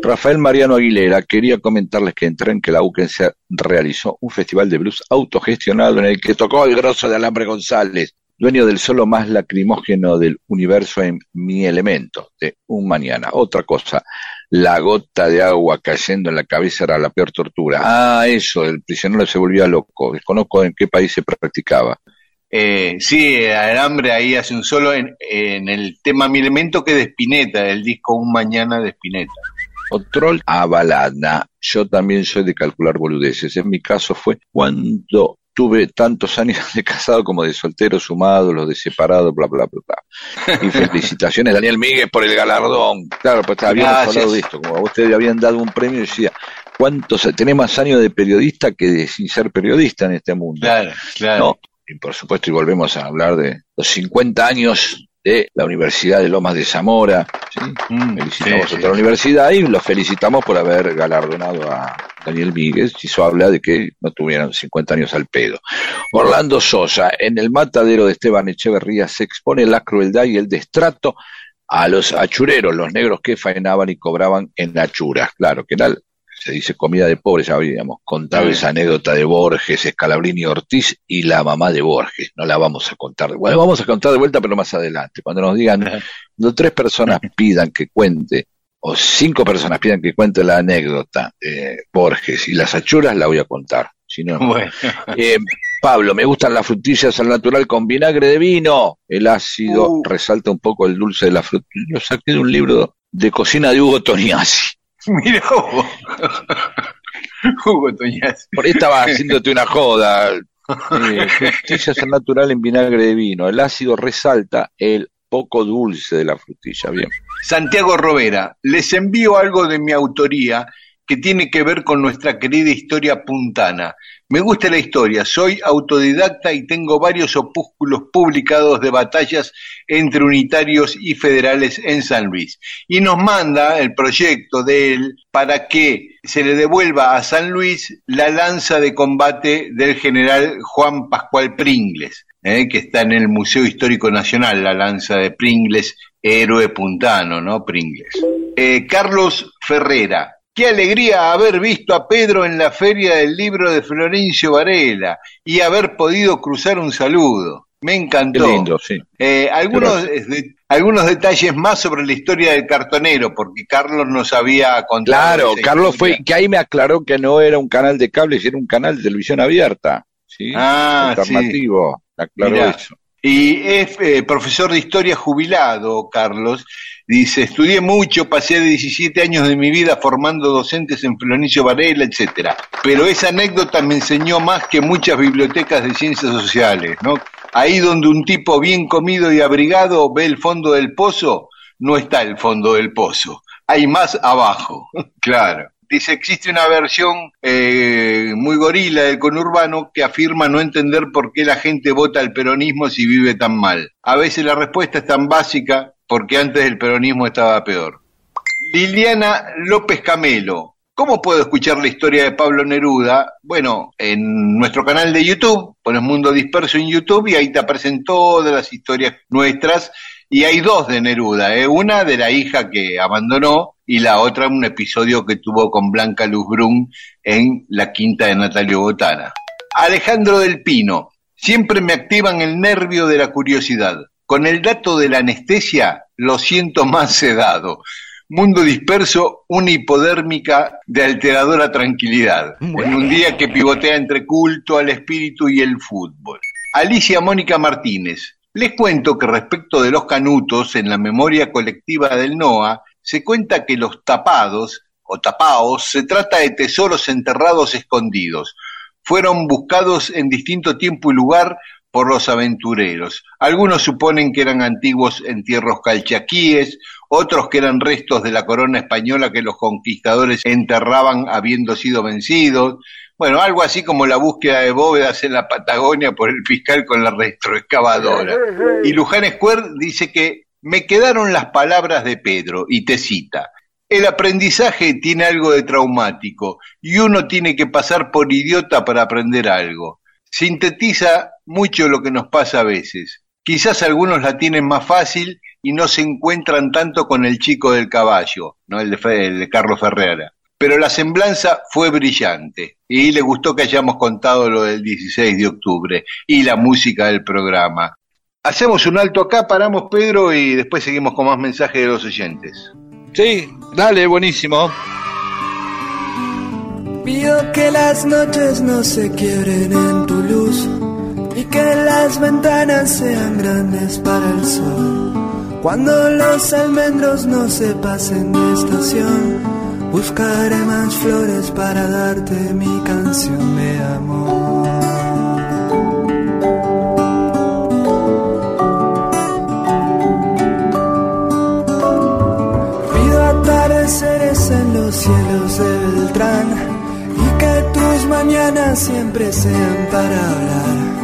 [SPEAKER 2] Rafael Mariano Aguilera quería comentarles que en Tren que la UCENSE realizó un festival de blues autogestionado en el que tocó el grosso de Alambre González, dueño del solo más lacrimógeno del universo en Mi Elemento, de Un Mañana. Otra cosa, la gota de agua cayendo en la cabeza era la peor tortura. Ah, eso, el prisionero se volvía loco. Desconozco en qué país se practicaba.
[SPEAKER 1] Eh, sí, Alambre ahí hace un solo en, en el tema Mi Elemento que de Spinetta, del disco Un Mañana de Spinetta.
[SPEAKER 2] Otro a balada. Yo también soy de calcular boludeces. En mi caso fue cuando tuve tantos años de casado como de soltero sumado, los de separado, bla, bla, bla, bla. Y felicitaciones, Daniel Miguel, por el galardón. Claro, pues habíamos
[SPEAKER 1] Gracias.
[SPEAKER 2] hablado de esto. Como a ustedes le habían dado un premio, yo decía, ¿cuántos? Tenés más años de periodista que de sin ser periodista en este mundo.
[SPEAKER 1] Claro, claro.
[SPEAKER 2] No, y por supuesto, y volvemos a hablar de los 50 años de la Universidad de Lomas de Zamora. ¿sí?
[SPEAKER 1] Mm,
[SPEAKER 2] Felicitamos
[SPEAKER 1] sí,
[SPEAKER 2] a otra universidad y los felicitamos por haber galardonado a Daniel Míguez. Y eso habla de que no tuvieron 50 años al pedo. Orlando Sosa, en el matadero de Esteban Echeverría se expone la crueldad y el destrato a los achureros, los negros que faenaban y cobraban en achuras. Claro, que era, se dice comida de pobres, ya habíamos contado esa anécdota de Borges, Escalabrini Ortiz y la mamá de Borges. No la vamos a contar. de- Bueno, vamos a contar de vuelta, pero más adelante. Cuando nos digan, cuando tres personas pidan que cuente, o cinco personas pidan que cuente la anécdota de Borges y las achuras, la voy a contar. Si no, no.
[SPEAKER 1] Bueno,
[SPEAKER 2] Eh, Pablo, me gustan las frutillas al natural con vinagre de vino. El ácido
[SPEAKER 1] Uh.
[SPEAKER 2] resalta un poco el dulce de la frutilla. Lo saqué de un libro de cocina de Hugo Toniasi.
[SPEAKER 1] mira Hugo. Hugo Toñaz.
[SPEAKER 2] Por ahí estaba haciéndote una joda. Eh, frutillas al natural en vinagre de vino. El ácido resalta el poco dulce de la frutilla. Bien.
[SPEAKER 1] Santiago Rovera, les envío algo de mi autoría que tiene que ver con nuestra querida historia puntana. Me gusta la historia, soy autodidacta y tengo varios opúsculos publicados de batallas entre unitarios y federales en San Luis. Y nos manda el proyecto de él para que se le devuelva a San Luis la lanza de combate del general Juan Pascual Pringles, eh, que está en el Museo Histórico Nacional, la lanza de Pringles, héroe puntano, ¿no? Pringles. Eh, Carlos Ferrera, Qué alegría haber visto a Pedro en la feria del libro de Florencio Varela y haber podido cruzar un saludo. Me
[SPEAKER 2] Qué
[SPEAKER 1] encantó.
[SPEAKER 2] lindo, sí.
[SPEAKER 1] Eh, algunos, de- algunos detalles más sobre la historia del cartonero, porque Carlos nos había contado.
[SPEAKER 2] Claro, Carlos fue, que ahí me aclaró que no era un canal de cable, sino un canal de televisión abierta. ¿sí?
[SPEAKER 1] Ah,
[SPEAKER 2] Alternativo. Aclaró
[SPEAKER 1] Mirá.
[SPEAKER 2] eso.
[SPEAKER 1] Y es eh, profesor de historia jubilado, Carlos. Dice, estudié mucho, pasé 17 años de mi vida formando docentes en Florencio Varela, etcétera. Pero esa anécdota me enseñó más que muchas bibliotecas de ciencias sociales, ¿no? Ahí donde un tipo bien comido y abrigado ve el fondo del pozo, no está el fondo del pozo, hay más abajo, claro. Dice, existe una versión eh, muy gorila del conurbano que afirma no entender por qué la gente vota al peronismo si vive tan mal. A veces la respuesta es tan básica porque antes el peronismo estaba peor. Liliana López Camelo. ¿Cómo puedo escuchar la historia de Pablo Neruda? Bueno, en nuestro canal de YouTube, pones Mundo Disperso en YouTube y ahí te aparecen todas las historias nuestras. Y hay dos de Neruda, ¿eh? una de la hija que abandonó y la otra un episodio que tuvo con Blanca Luz Brun en la quinta de Natalio Botana. Alejandro del Pino, siempre me activan el nervio de la curiosidad. Con el dato de la anestesia, lo siento más sedado. Mundo disperso, una hipodérmica de alteradora tranquilidad. En un día que pivotea entre culto al espíritu y el fútbol. Alicia Mónica Martínez. Les cuento que respecto de los canutos, en la memoria colectiva del NOA, se cuenta que los tapados o tapaos se trata de tesoros enterrados escondidos. Fueron buscados en distinto tiempo y lugar por los aventureros. Algunos suponen que eran antiguos entierros calchaquíes, otros que eran restos de la corona española que los conquistadores enterraban habiendo sido vencidos. Bueno, algo así como la búsqueda de bóvedas en la Patagonia por el fiscal con la retroexcavadora. Y Luján Square dice que me quedaron las palabras de Pedro, y te cita. El aprendizaje tiene algo de traumático y uno tiene que pasar por idiota para aprender algo. Sintetiza mucho lo que nos pasa a veces. Quizás algunos la tienen más fácil y no se encuentran tanto con el chico del caballo, no el de, Fe- el de Carlos Ferrera. Pero la semblanza fue brillante y le gustó que hayamos contado lo del 16 de octubre y la música del programa. Hacemos un alto acá, paramos Pedro y después seguimos con más mensajes de los oyentes.
[SPEAKER 2] Sí, dale, buenísimo.
[SPEAKER 8] Pido que las noches no se quiebren en tu luz y que las ventanas sean grandes para el sol. Cuando los almendros no se pasen de estación, buscaré más flores para darte mi canción de amor. Pido atardeceres en los cielos de Beltrán y que tus mañanas siempre sean para hablar.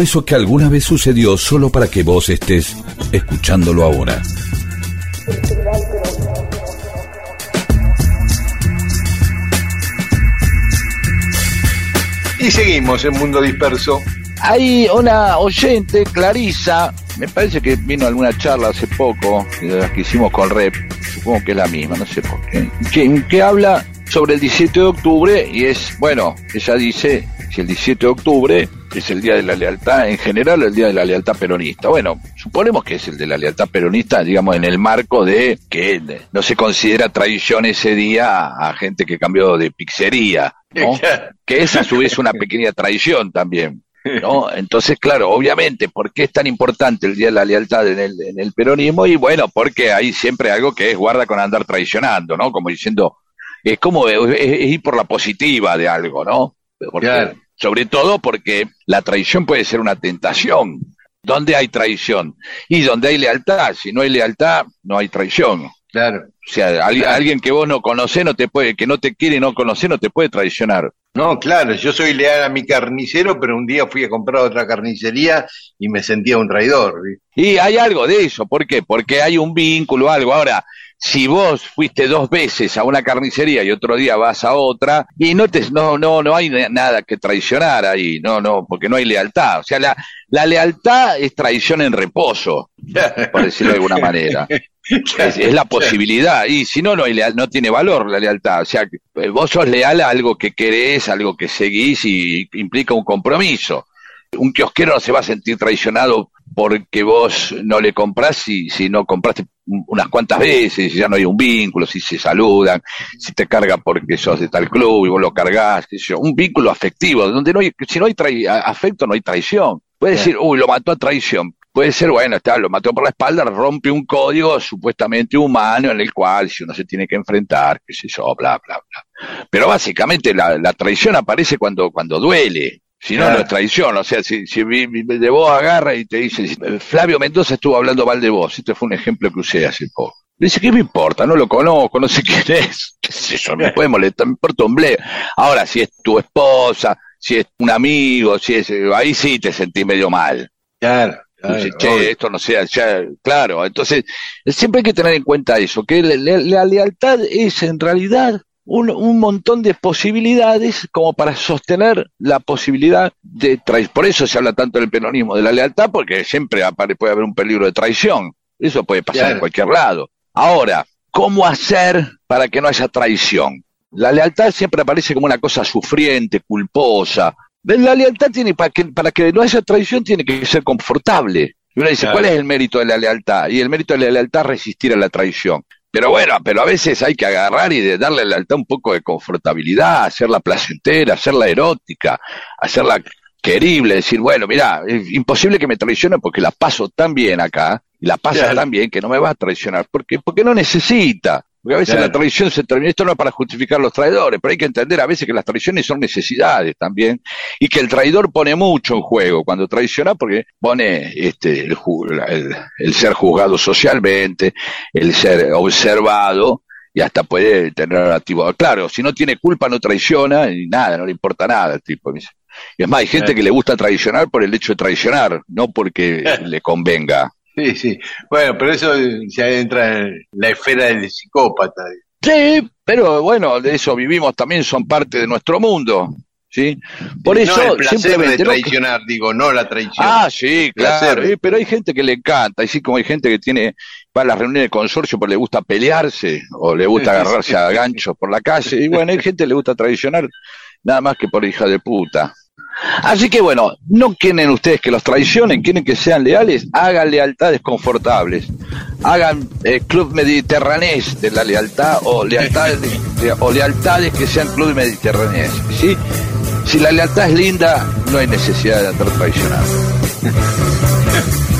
[SPEAKER 4] Todo eso que alguna vez sucedió solo para que vos estés escuchándolo ahora.
[SPEAKER 1] Y seguimos en Mundo Disperso.
[SPEAKER 2] Hay una oyente, Clarisa, me parece que vino a alguna charla hace poco, de las que hicimos con Rep, supongo que es la misma, no sé por qué, que, que habla sobre el 17 de octubre y es, bueno, ella dice, si el 17 de octubre es el día de la lealtad, en general el día de la lealtad peronista. Bueno, suponemos que es el de la lealtad peronista, digamos, en el marco de que no se considera traición ese día a, gente que cambió de pizzería, ¿no? que es a su vez una pequeña traición también. ¿no? Entonces, claro, obviamente, ¿por qué es tan importante el Día de la Lealtad en el, en el peronismo? Y bueno, porque hay siempre algo que es guarda con andar traicionando, ¿no? Como diciendo, es como es, es ir por la positiva de algo, ¿no? Porque,
[SPEAKER 1] Claro.
[SPEAKER 2] Sobre todo porque la traición puede ser una tentación. ¿Dónde hay traición? Y donde hay lealtad. Si no hay lealtad, no hay traición.
[SPEAKER 1] Claro.
[SPEAKER 2] O sea, al- alguien que vos no conocés, no te puede, que no te quiere y no conocer, no te puede traicionar.
[SPEAKER 1] No, claro, yo soy leal a mi carnicero, pero un día fui a comprar otra carnicería y me sentía un traidor.
[SPEAKER 2] Y hay algo de eso, ¿por qué? Porque hay un vínculo, algo. Ahora, si vos fuiste dos veces a una carnicería y otro día vas a otra, y no te, no, no, no hay na- nada que traicionar ahí, no, no, porque no hay lealtad. O sea, la, la lealtad es traición en reposo, por decirlo de alguna manera. Es, es la posibilidad, y si no, no, hay leal- no tiene valor la lealtad. O sea, vos sos leal a algo que querés, algo que seguís y implica un compromiso. Un kiosquero no se va a sentir traicionado porque vos no le comprás si, si no compraste unas cuantas veces, si ya no hay un vínculo, si se saludan, si te carga porque sos de tal club y vos lo cargas, qué sé yo. un vínculo afectivo, donde no hay, si no hay afecto no hay traición. Puedes decir, uy, lo mató a traición. puede ser, bueno, está, lo mató por la espalda, rompe un código supuestamente humano en el cual si uno se tiene que enfrentar, qué sé yo, bla, bla, bla. Pero básicamente la, la traición aparece cuando, cuando duele. Si no,
[SPEAKER 1] Claro.
[SPEAKER 2] no es traición. O sea, si, si de vos agarra y te dice, Flavio Mendoza estuvo hablando mal de vos. Este fue un ejemplo que usé hace poco. Dice, ¿qué me importa? No lo conozco, no sé quién es. ¿Qué sé yo? Me puede molestar, me importa un bleo. Ahora, si es tu esposa, si es un amigo, si es, eh, ahí sí te sentí medio mal.
[SPEAKER 1] Claro, claro,
[SPEAKER 2] Dice, che,
[SPEAKER 1] obvio.
[SPEAKER 2] esto no sea, ya, claro. Entonces, siempre hay que tener en cuenta eso, que la, la- la lealtad es en realidad un, un montón de posibilidades como para sostener la posibilidad de traición. Por eso se habla tanto del peronismo de la lealtad, porque siempre puede haber un peligro de traición. Eso puede pasar
[SPEAKER 1] Claro.
[SPEAKER 2] en cualquier lado. Ahora, ¿cómo hacer para que no haya traición? La lealtad siempre aparece como una cosa sufriente, culposa. La lealtad tiene, para que, para que no haya traición, tiene que ser confortable. Y uno dice,
[SPEAKER 1] Claro.
[SPEAKER 2] ¿cuál es el mérito de la lealtad? Y el mérito de la lealtad es resistir a la traición. Pero bueno, pero a veces hay que agarrar y de darle a la lealtad un poco de confortabilidad, hacerla placentera, hacerla erótica, hacerla querible, decir, bueno, mira, es imposible que me traicione porque la paso tan bien acá, y la pasa
[SPEAKER 1] Claro.
[SPEAKER 2] tan bien que no me va a traicionar, porque, porque no necesita. Porque a veces
[SPEAKER 1] Claro.
[SPEAKER 2] la traición se termina, esto no es para justificar los traidores, pero hay que entender a veces que las traiciones son necesidades también, y que el traidor pone mucho en juego cuando traiciona, porque pone este, el, ju- el- el ser juzgado socialmente, el ser observado, y hasta puede tener activo. Claro, si no tiene culpa no traiciona y nada, no le importa nada el tipo. Y es más, hay gente que le gusta traicionar por el hecho de traicionar, no porque le convenga.
[SPEAKER 1] Sí, sí. Bueno, pero eso ya entra en la esfera del psicópata.
[SPEAKER 2] Sí, pero bueno, de eso vivimos también, son parte de nuestro mundo. ¿sí? Por
[SPEAKER 1] no
[SPEAKER 2] eso,
[SPEAKER 1] el placer de
[SPEAKER 2] simplemente. ¿no?
[SPEAKER 1] traicionar, digo, no la traición.
[SPEAKER 2] Ah, sí, claro. eh, pero hay gente que le encanta, así como hay gente que tiene, va a las reuniones de consorcio porque le gusta pelearse o le gusta agarrarse a ganchos por la calle. Y bueno, hay gente que le gusta traicionar nada más que por hija de puta. Así que bueno, no quieren ustedes que los traicionen, quieren que sean leales, hagan lealtades confortables, hagan eh, club mediterránez de la lealtad o lealtades, de- o lealtades que sean club mediterránez, ¿sí? Si la lealtad es linda, no hay necesidad de andar traicionando.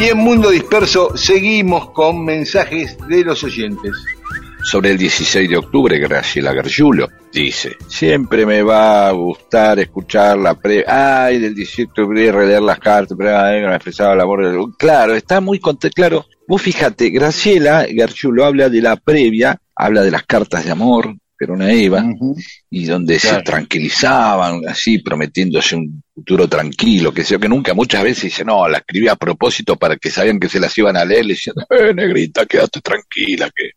[SPEAKER 1] Y en Mundo Disperso seguimos con mensajes de los oyentes.
[SPEAKER 2] sobre el 16 de octubre, Graciela Gargiulo, dice, siempre me va a gustar escuchar la pre... Ay, del 18 de octubre, releer las cartas, pero me expresaba el amor. Claro, está muy conte- claro. Vos fíjate, Graciela Gargiulo habla de la previa, habla de las cartas de amor, pero una Eva, y donde se tranquilizaban, así, prometiéndose un futuro tranquilo, que sé que nunca, muchas veces dice, no, la escribí a propósito para que sabían que se las iban a leer, le decían, eh, negrita, quédate tranquila, que...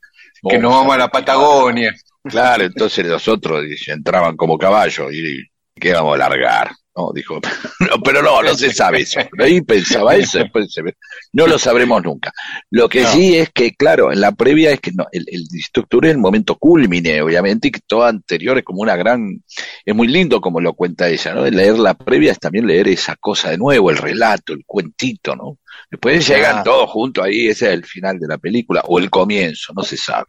[SPEAKER 1] Que nos vamos a la Patagonia.
[SPEAKER 2] Claro, entonces los otros entraban como caballos y ¿qué vamos a largar? No, dijo, no, pero no, no se sabe eso. Ahí pensaba eso, después se ve. No lo sabremos nunca. Lo que
[SPEAKER 1] No.
[SPEAKER 2] sí es que, claro, en la previa es que no, el, el 18 de octubre es el momento culmine, obviamente, y que todo anterior es como una gran, es muy lindo como lo cuenta ella, ¿no? Leer la previa es también leer esa cosa de nuevo, el relato, el cuentito, ¿no? Después llegan todos juntos ahí, ese es el final de la película, o el comienzo, no se sabe.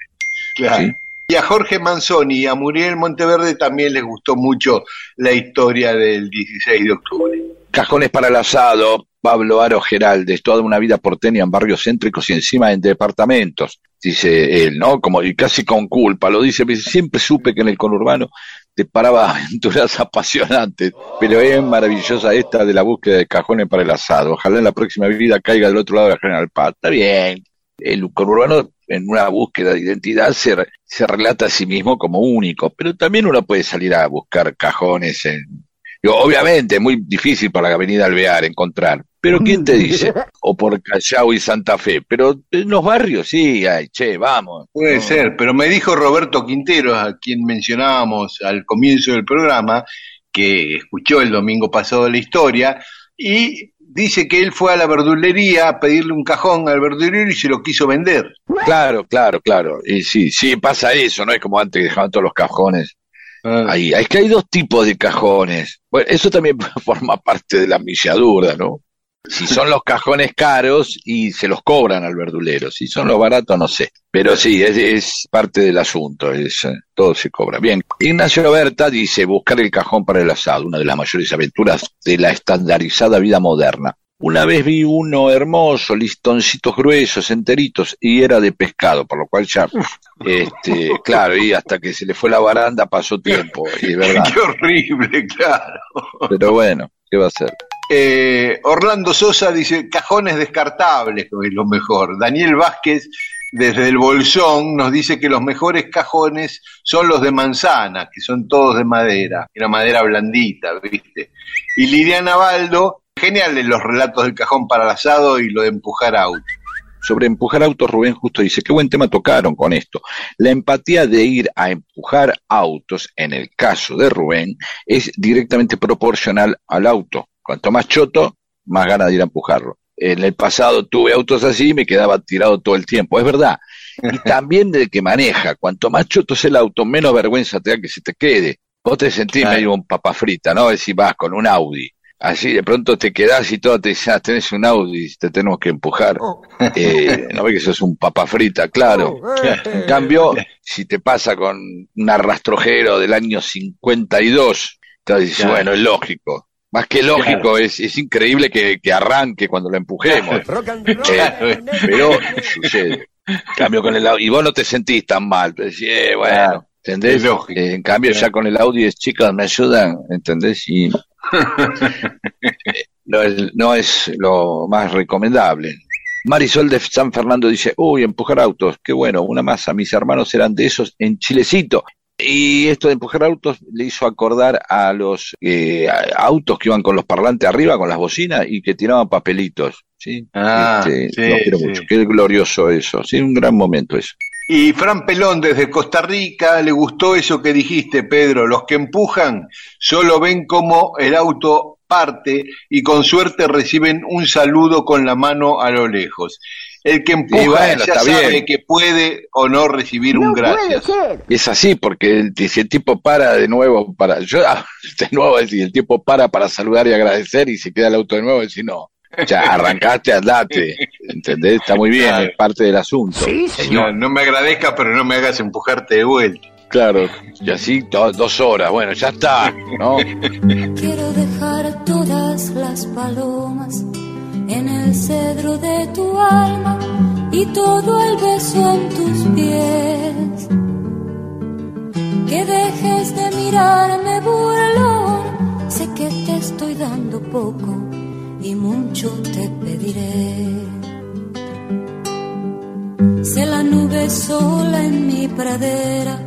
[SPEAKER 1] Claro.
[SPEAKER 2] ¿sí?
[SPEAKER 1] Y a Jorge Manzoni y a Muriel Monteverde también les gustó mucho la historia del 16 de octubre.
[SPEAKER 2] Cajones para el asado, Pablo Aro Geraldes, toda una vida porteña en barrios céntricos y encima en departamentos, dice él, ¿no? Como, y casi con culpa, lo dice, siempre supe que en el conurbano te paraba aventuras apasionantes, pero es maravillosa esta de la búsqueda de cajones para el asado. Ojalá en la próxima vida caiga del otro lado de la General Paz. Está bien. El conurbano en una búsqueda de identidad se, se relata a sí mismo como único, pero también uno puede salir a buscar cajones en, Digo, obviamente es muy difícil para la avenida Alvear encontrar, pero ¿quién te dice? O por Callao y Santa Fe, pero en los barrios sí, ay, che, vamos.
[SPEAKER 1] Puede
[SPEAKER 2] No.
[SPEAKER 1] ser, pero me dijo Roberto Quinteros, a quien mencionábamos al comienzo del programa, que escuchó el domingo pasado la historia, y dice que él fue a la verdulería a pedirle un cajón al verdulero y se lo quiso vender.
[SPEAKER 2] Claro, claro, claro. Y sí, sí, pasa eso, no es como antes que dejaban todos los cajones. Ahí, es que hay dos tipos de cajones. Bueno, eso también forma parte de la milladura, ¿no? Si son los cajones caros y se los cobran al verdulero, si son los baratos, no sé. Pero sí, es, es parte del asunto, es, eh, todo se cobra. Bien, Ignacio Berta dice, buscar el cajón para el asado, una de las mayores aventuras de la estandarizada vida moderna. Una vez vi uno hermoso, listoncitos gruesos, enteritos, y era de pescado, por lo cual ya, este, claro, y hasta que se le fue la baranda pasó tiempo, y es verdad.
[SPEAKER 1] Qué horrible, claro.
[SPEAKER 2] Pero bueno, ¿qué va a ser?
[SPEAKER 1] Eh, Orlando Sosa dice cajones descartables, es lo mejor. Daniel Vázquez, desde el Bolsón, nos dice que los mejores cajones son los de manzana, que son todos de madera, una madera blandita, ¿viste? Y Liliana Baldo, geniales los relatos del cajón para el asado y lo de empujar auto.
[SPEAKER 2] Sobre empujar autos, Rubén justo dice, qué buen tema tocaron con esto. La empatía de ir a empujar autos, en el caso de Rubén, es directamente proporcional al auto. Cuanto más choto, más ganas de ir a empujarlo. En el pasado tuve autos así y me quedaba tirado todo el tiempo, es verdad. Y también del que maneja, cuanto más choto es el auto, menos vergüenza te da que se te quede. Vos te sentís
[SPEAKER 1] Claro.
[SPEAKER 2] medio un papa frita, ¿no? Si vas con un Audi. Así de pronto te quedás y todo te dicen, ah, tenés un Audi, te tenemos que empujar. Eh, no ves que sos un papa frita, claro. En cambio, si te pasa con un arrastrojero del año 52, entonces dices,
[SPEAKER 1] Claro.
[SPEAKER 2] bueno, es lógico. Más que lógico, es, es increíble que, que arranque cuando lo empujemos. Eh, pero sucede. En cambio con el Audi, y vos no te sentís tan mal, eh, bueno,
[SPEAKER 1] Claro.
[SPEAKER 2] ¿entendés?
[SPEAKER 1] Es lógico.
[SPEAKER 2] Eh, en cambio ya con el Audi es, chicas, me ayudan, ¿entendés? Y no es, no es lo más recomendable. Marisol de San Fernando dice, uy, empujar autos, qué bueno, una masa, mis hermanos eran de esos en Chilecito. Y esto de empujar autos le hizo acordar a los eh, autos que iban con los parlantes arriba, con las bocinas, y que tiraban papelitos. ¿sí?
[SPEAKER 1] Ah,
[SPEAKER 2] Este,
[SPEAKER 1] sí,
[SPEAKER 2] lo quiero
[SPEAKER 1] sí.
[SPEAKER 2] mucho, qué glorioso eso, sí, un gran momento eso.
[SPEAKER 1] Y Fran Pelón desde Costa Rica le gustó eso que dijiste, Pedro. Los que empujan solo ven cómo el auto parte y con suerte reciben un saludo con la mano a lo lejos. El que empuja
[SPEAKER 2] Y bueno,
[SPEAKER 1] ya
[SPEAKER 2] está
[SPEAKER 1] sabe
[SPEAKER 2] bien.
[SPEAKER 1] que puede o no recibir un gracias.
[SPEAKER 2] Es así, porque el- si el tipo para de nuevo para, yo, ah, de nuevo, si el tipo para para saludar y agradecer y se queda el auto de nuevo, decir no, ya arrancaste, andate, ¿entendés? Está muy bien,
[SPEAKER 1] Claro.
[SPEAKER 2] es parte del asunto.
[SPEAKER 1] No, no me agradezcas, pero no me hagas empujarte de vuelta.
[SPEAKER 2] Claro, y así to- dos horas, bueno, ya está, ¿no?
[SPEAKER 9] Quiero dejar todas las palomas cedro de tu alma y todo el beso en tus pies. que dejes de mirarme burlón. Sé que te estoy dando poco y mucho te pediré. Sé la nube sola en mi pradera,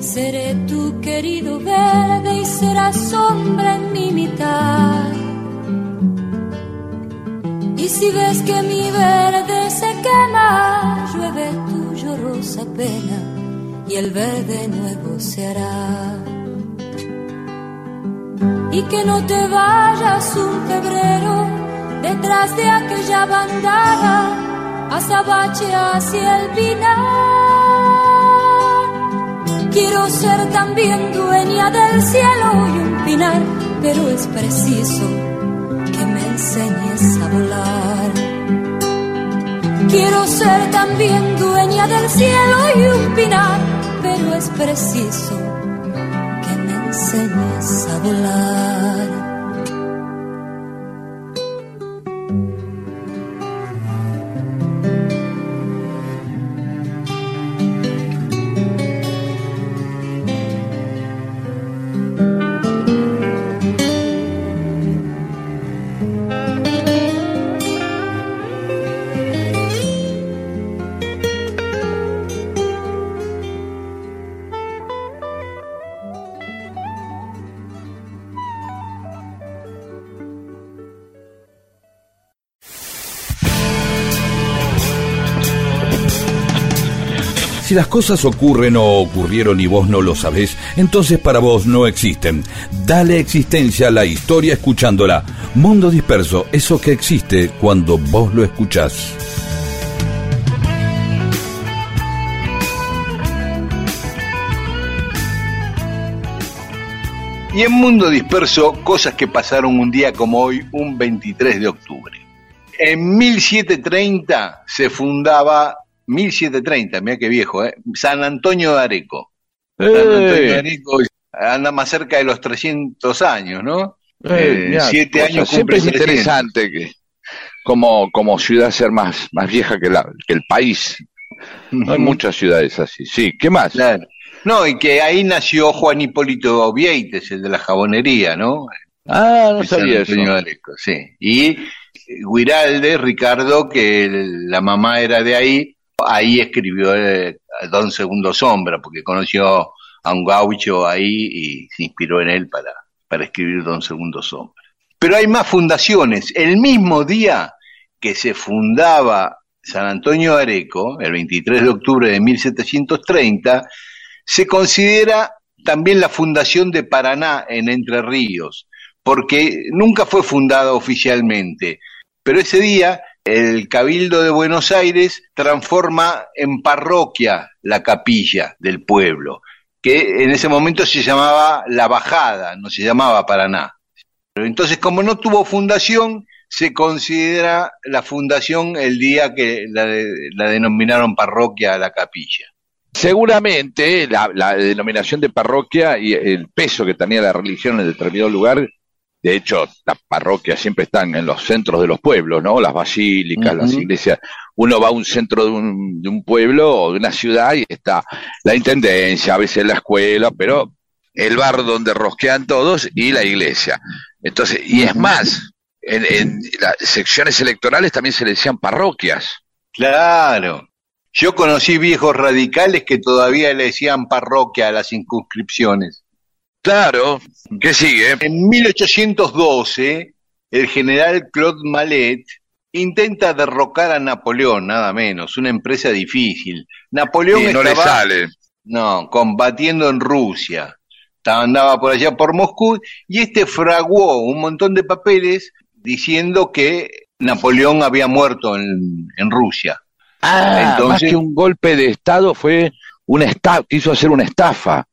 [SPEAKER 9] seré tu querido verde y serás sombra en mi mitad. Y si ves que mi verde se quema, llueve tu llorosa pena y el verde nuevo se hará. Y que no te vayas un febrero detrás de aquella bandada azabache hacia el pinar. Quiero ser también dueña del cielo y un pinar, pero es preciso enseñes a volar. Quiero ser también dueña del cielo y un pinar, pero es preciso que me enseñes a volar.
[SPEAKER 4] Las cosas ocurren o ocurrieron y vos no lo sabés, entonces para vos no existen. Dale existencia a la historia escuchándola. Mundo disperso, eso que existe cuando vos lo escuchás.
[SPEAKER 1] Y en Mundo Disperso, cosas que pasaron un día como hoy, un 23 de octubre. En 1730 se fundaba, 1730, mira qué viejo, ¿eh? San Antonio de Areco. San Antonio de Areco anda más cerca de los 300 años, ¿no?
[SPEAKER 2] Eh,
[SPEAKER 1] Eh,
[SPEAKER 2] mirá,
[SPEAKER 1] siete
[SPEAKER 2] cosa,
[SPEAKER 1] años
[SPEAKER 2] Siempre es
[SPEAKER 1] 300.
[SPEAKER 2] interesante que como, como ciudad ser más, más vieja que, la, que el país. Hay muchas ciudades así. Sí, ¿qué más?
[SPEAKER 1] Claro. No, y que ahí nació Juan Hipólito Vieites, el de la jabonería, ¿no?
[SPEAKER 2] Ah, no sabía eso.
[SPEAKER 1] Areco, sí. Y Guiralde, Ricardo, que la mamá era de ahí, ahí escribió eh, Don Segundo Sombra, porque conoció a un gaucho ahí y se inspiró en él para, para escribir Don Segundo Sombra. Pero hay más fundaciones. El mismo día que se fundaba San Antonio Areco, el 23 de octubre de 1730, se considera también la fundación de Paraná en Entre Ríos, porque nunca fue fundada oficialmente, pero ese día el Cabildo de Buenos Aires transforma en parroquia la capilla del pueblo, que en ese momento se llamaba La Bajada, no se llamaba Paraná. Pero entonces, como no tuvo fundación, se considera la fundación el día que la, de- la denominaron parroquia a la capilla.
[SPEAKER 2] Seguramente la, la denominación de parroquia y el peso que tenía la religión en determinado lugar, de hecho, las parroquias siempre están en los centros de los pueblos, ¿no? Las basílicas, las iglesias. Uno va a un centro de un, de un pueblo o de una ciudad y está la intendencia, a veces la escuela, pero el bar donde rosquean todos y la iglesia. Entonces, y es más, en, en las secciones electorales también se le decían parroquias.
[SPEAKER 1] Claro. Yo conocí viejos radicales que todavía le decían parroquia a las circunscripciones.
[SPEAKER 2] Claro, ¿qué sigue?
[SPEAKER 1] En 1812, el general Claude Malet intenta derrocar a Napoleón, nada menos, una empresa difícil. Napoleón
[SPEAKER 2] Y no le
[SPEAKER 1] estaba,
[SPEAKER 2] sale.
[SPEAKER 1] no, combatiendo en Rusia. Estaba- Andaba por allá por Moscú y este fraguó un montón de papeles diciendo que Napoleón había muerto en, en Rusia.
[SPEAKER 2] Ah,
[SPEAKER 1] Entonces-
[SPEAKER 2] más que un golpe de Estado fue una estafa, quiso hacer una estafa.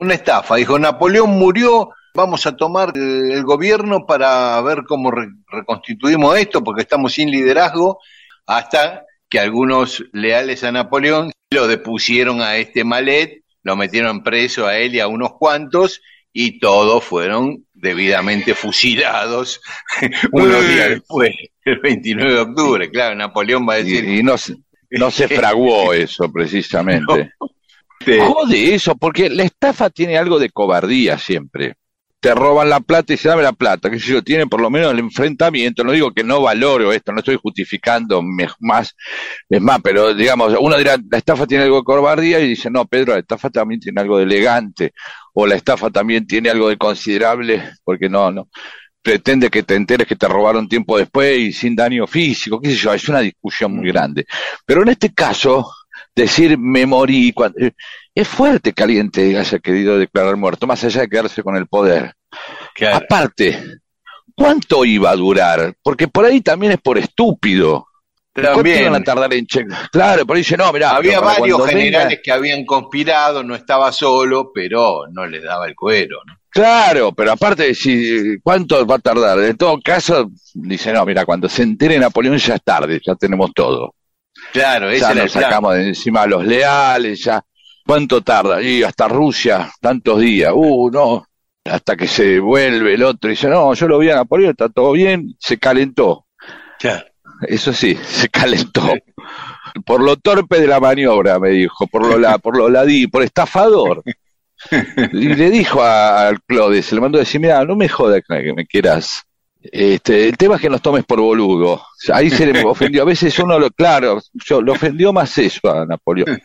[SPEAKER 1] Una estafa. Dijo, Napoleón murió, vamos a tomar el, el gobierno para ver cómo re- reconstituimos esto, porque estamos sin liderazgo, hasta que algunos leales a Napoleón lo depusieron a este malet, lo metieron preso a él y a unos cuantos, y todos fueron debidamente fusilados unos días después, el 29 de octubre. Claro, Napoleón va a decir,
[SPEAKER 2] Y, y no, se- no se fraguó eso precisamente.
[SPEAKER 1] Sí.
[SPEAKER 2] Jode eso, porque la estafa tiene algo de cobardía siempre. Te roban la plata y se dame la plata, que sé yo, tiene por lo menos el enfrentamiento, no digo que no valoro esto, no estoy justificando más, es más, pero digamos, uno dirá, la estafa tiene algo de cobardía y dice, no, Pedro, la estafa también tiene algo de elegante, o la estafa también tiene algo de considerable, porque no, no, pretende que te enteres que te robaron tiempo después y sin daño físico, qué sé yo, es una discusión muy grande. Pero en este caso, decir me morí, cuando, eh, es fuerte que alguien te haya querido declarar muerto, más allá de quedarse con el poder.
[SPEAKER 1] Claro.
[SPEAKER 2] Aparte, ¿cuánto iba a durar? Porque por ahí también es por estúpido. ¿Cuánto
[SPEAKER 1] También.
[SPEAKER 2] iban a tardar en checar? Claro, por ahí dice, no, mirá,
[SPEAKER 1] Había varios generales
[SPEAKER 2] venga-
[SPEAKER 1] que habían conspirado, no estaba solo, pero no les daba el cuero. ¿no?
[SPEAKER 2] Claro, pero aparte, si, ¿cuánto va a tardar? En todo caso, dice, no, mira, cuando se entere Napoleón ya es tarde, ya tenemos todo.
[SPEAKER 1] Claro, ese
[SPEAKER 2] ya nos
[SPEAKER 1] plan.
[SPEAKER 2] sacamos de encima a los leales, ya. ¿Cuánto tarda? Y hasta Rusia, tantos días. Uh, no. Hasta que se vuelve el otro y dice, no, yo lo vi a Napoleón, está todo bien, se calentó.
[SPEAKER 1] Claro.
[SPEAKER 2] Eso sí, se calentó. Por lo torpe de la maniobra, me dijo, por lo, la, por lo ladí, por estafador. Y le dijo a- al Claude, se le mandó a decir, mira, no me jodas que me quieras. Este, el tema es que nos tomes por boludo. Ahí se le ofendió. A veces uno lo, claro, yo, lo ofendió más eso a Napoleón.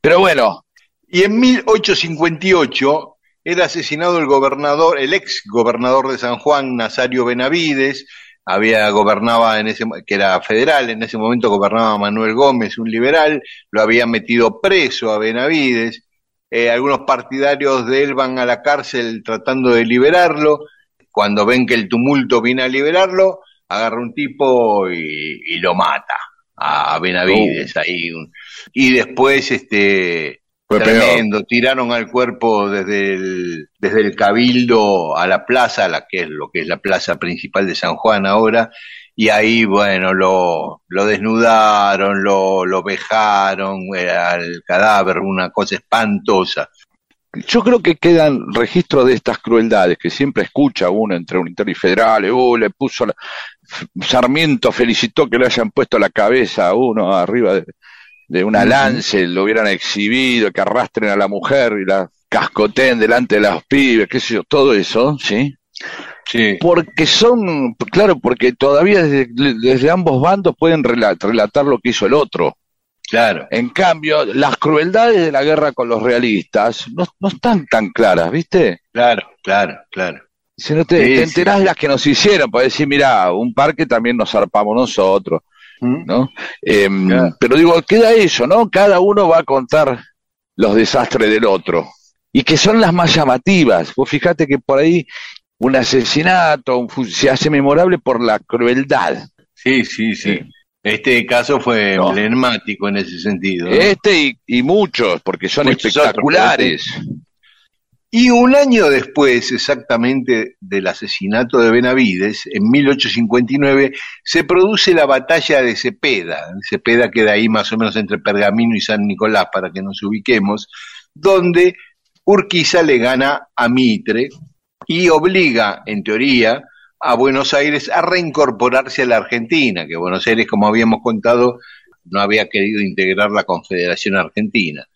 [SPEAKER 2] Pero bueno,
[SPEAKER 1] Y en 1858 era asesinado el gobernador, el ex gobernador de San Juan, Nazario Benavides, había gobernaba en ese que era federal, en ese momento gobernaba Manuel Gómez, un liberal, lo habían metido preso a Benavides, eh, algunos partidarios de él van a la cárcel tratando de liberarlo, cuando ven que el tumulto viene a liberarlo, agarra un tipo y, y lo mata a Benavides ahí un- y después este tremendo, tiraron al cuerpo desde el, desde el cabildo a la plaza, la que es lo que es la plaza principal de San Juan ahora, y ahí bueno lo, lo desnudaron, lo, lo vejaron eh, al cadáver, una cosa espantosa.
[SPEAKER 2] Yo creo que quedan registros de estas crueldades que siempre escucha uno entre unitarios y federales. Uh, le puso la- Sarmiento felicitó que le hayan puesto la cabeza a uno arriba de, de una lance, lo hubieran exhibido, que arrastren a la mujer y la cascoteen delante de los pibes, qué sé yo, todo eso, ¿sí?
[SPEAKER 1] Sí.
[SPEAKER 2] Porque son, claro, porque todavía desde, desde ambos bandos pueden rela- relatar lo que hizo el otro.
[SPEAKER 1] Claro.
[SPEAKER 2] En cambio, las crueldades de la guerra con los realistas no, no están tan claras, ¿viste?
[SPEAKER 1] Claro, claro, claro.
[SPEAKER 2] Si no te,
[SPEAKER 1] Sí,
[SPEAKER 2] te
[SPEAKER 1] sí,
[SPEAKER 2] enterás de las que nos hicieron, para decir, mira, un parque también nos zarpamos nosotros,
[SPEAKER 1] ¿Mm?
[SPEAKER 2] ¿no? Em,
[SPEAKER 1] Claro.
[SPEAKER 2] Pero digo, queda eso, ¿no? Cada uno va a contar los desastres del otro. Y que son las más llamativas. Vos fíjate que por ahí un asesinato un se hace memorable por la crueldad.
[SPEAKER 1] Sí, sí, sí. Este caso fue
[SPEAKER 2] No.
[SPEAKER 1] emblemático en ese sentido. ¿no?
[SPEAKER 2] Este y, y muchos, porque son
[SPEAKER 1] Muchos
[SPEAKER 2] espectaculares.
[SPEAKER 1] Y un año después, exactamente del asesinato de Benavides, en 1859, se produce la batalla de Cepeda. Cepeda queda ahí más o menos entre Pergamino y San Nicolás, para que nos ubiquemos, donde Urquiza le gana a Mitre y obliga, en teoría, a Buenos Aires a reincorporarse a la Argentina, que Buenos Aires, como habíamos contado, no había querido integrar la Confederación Argentina.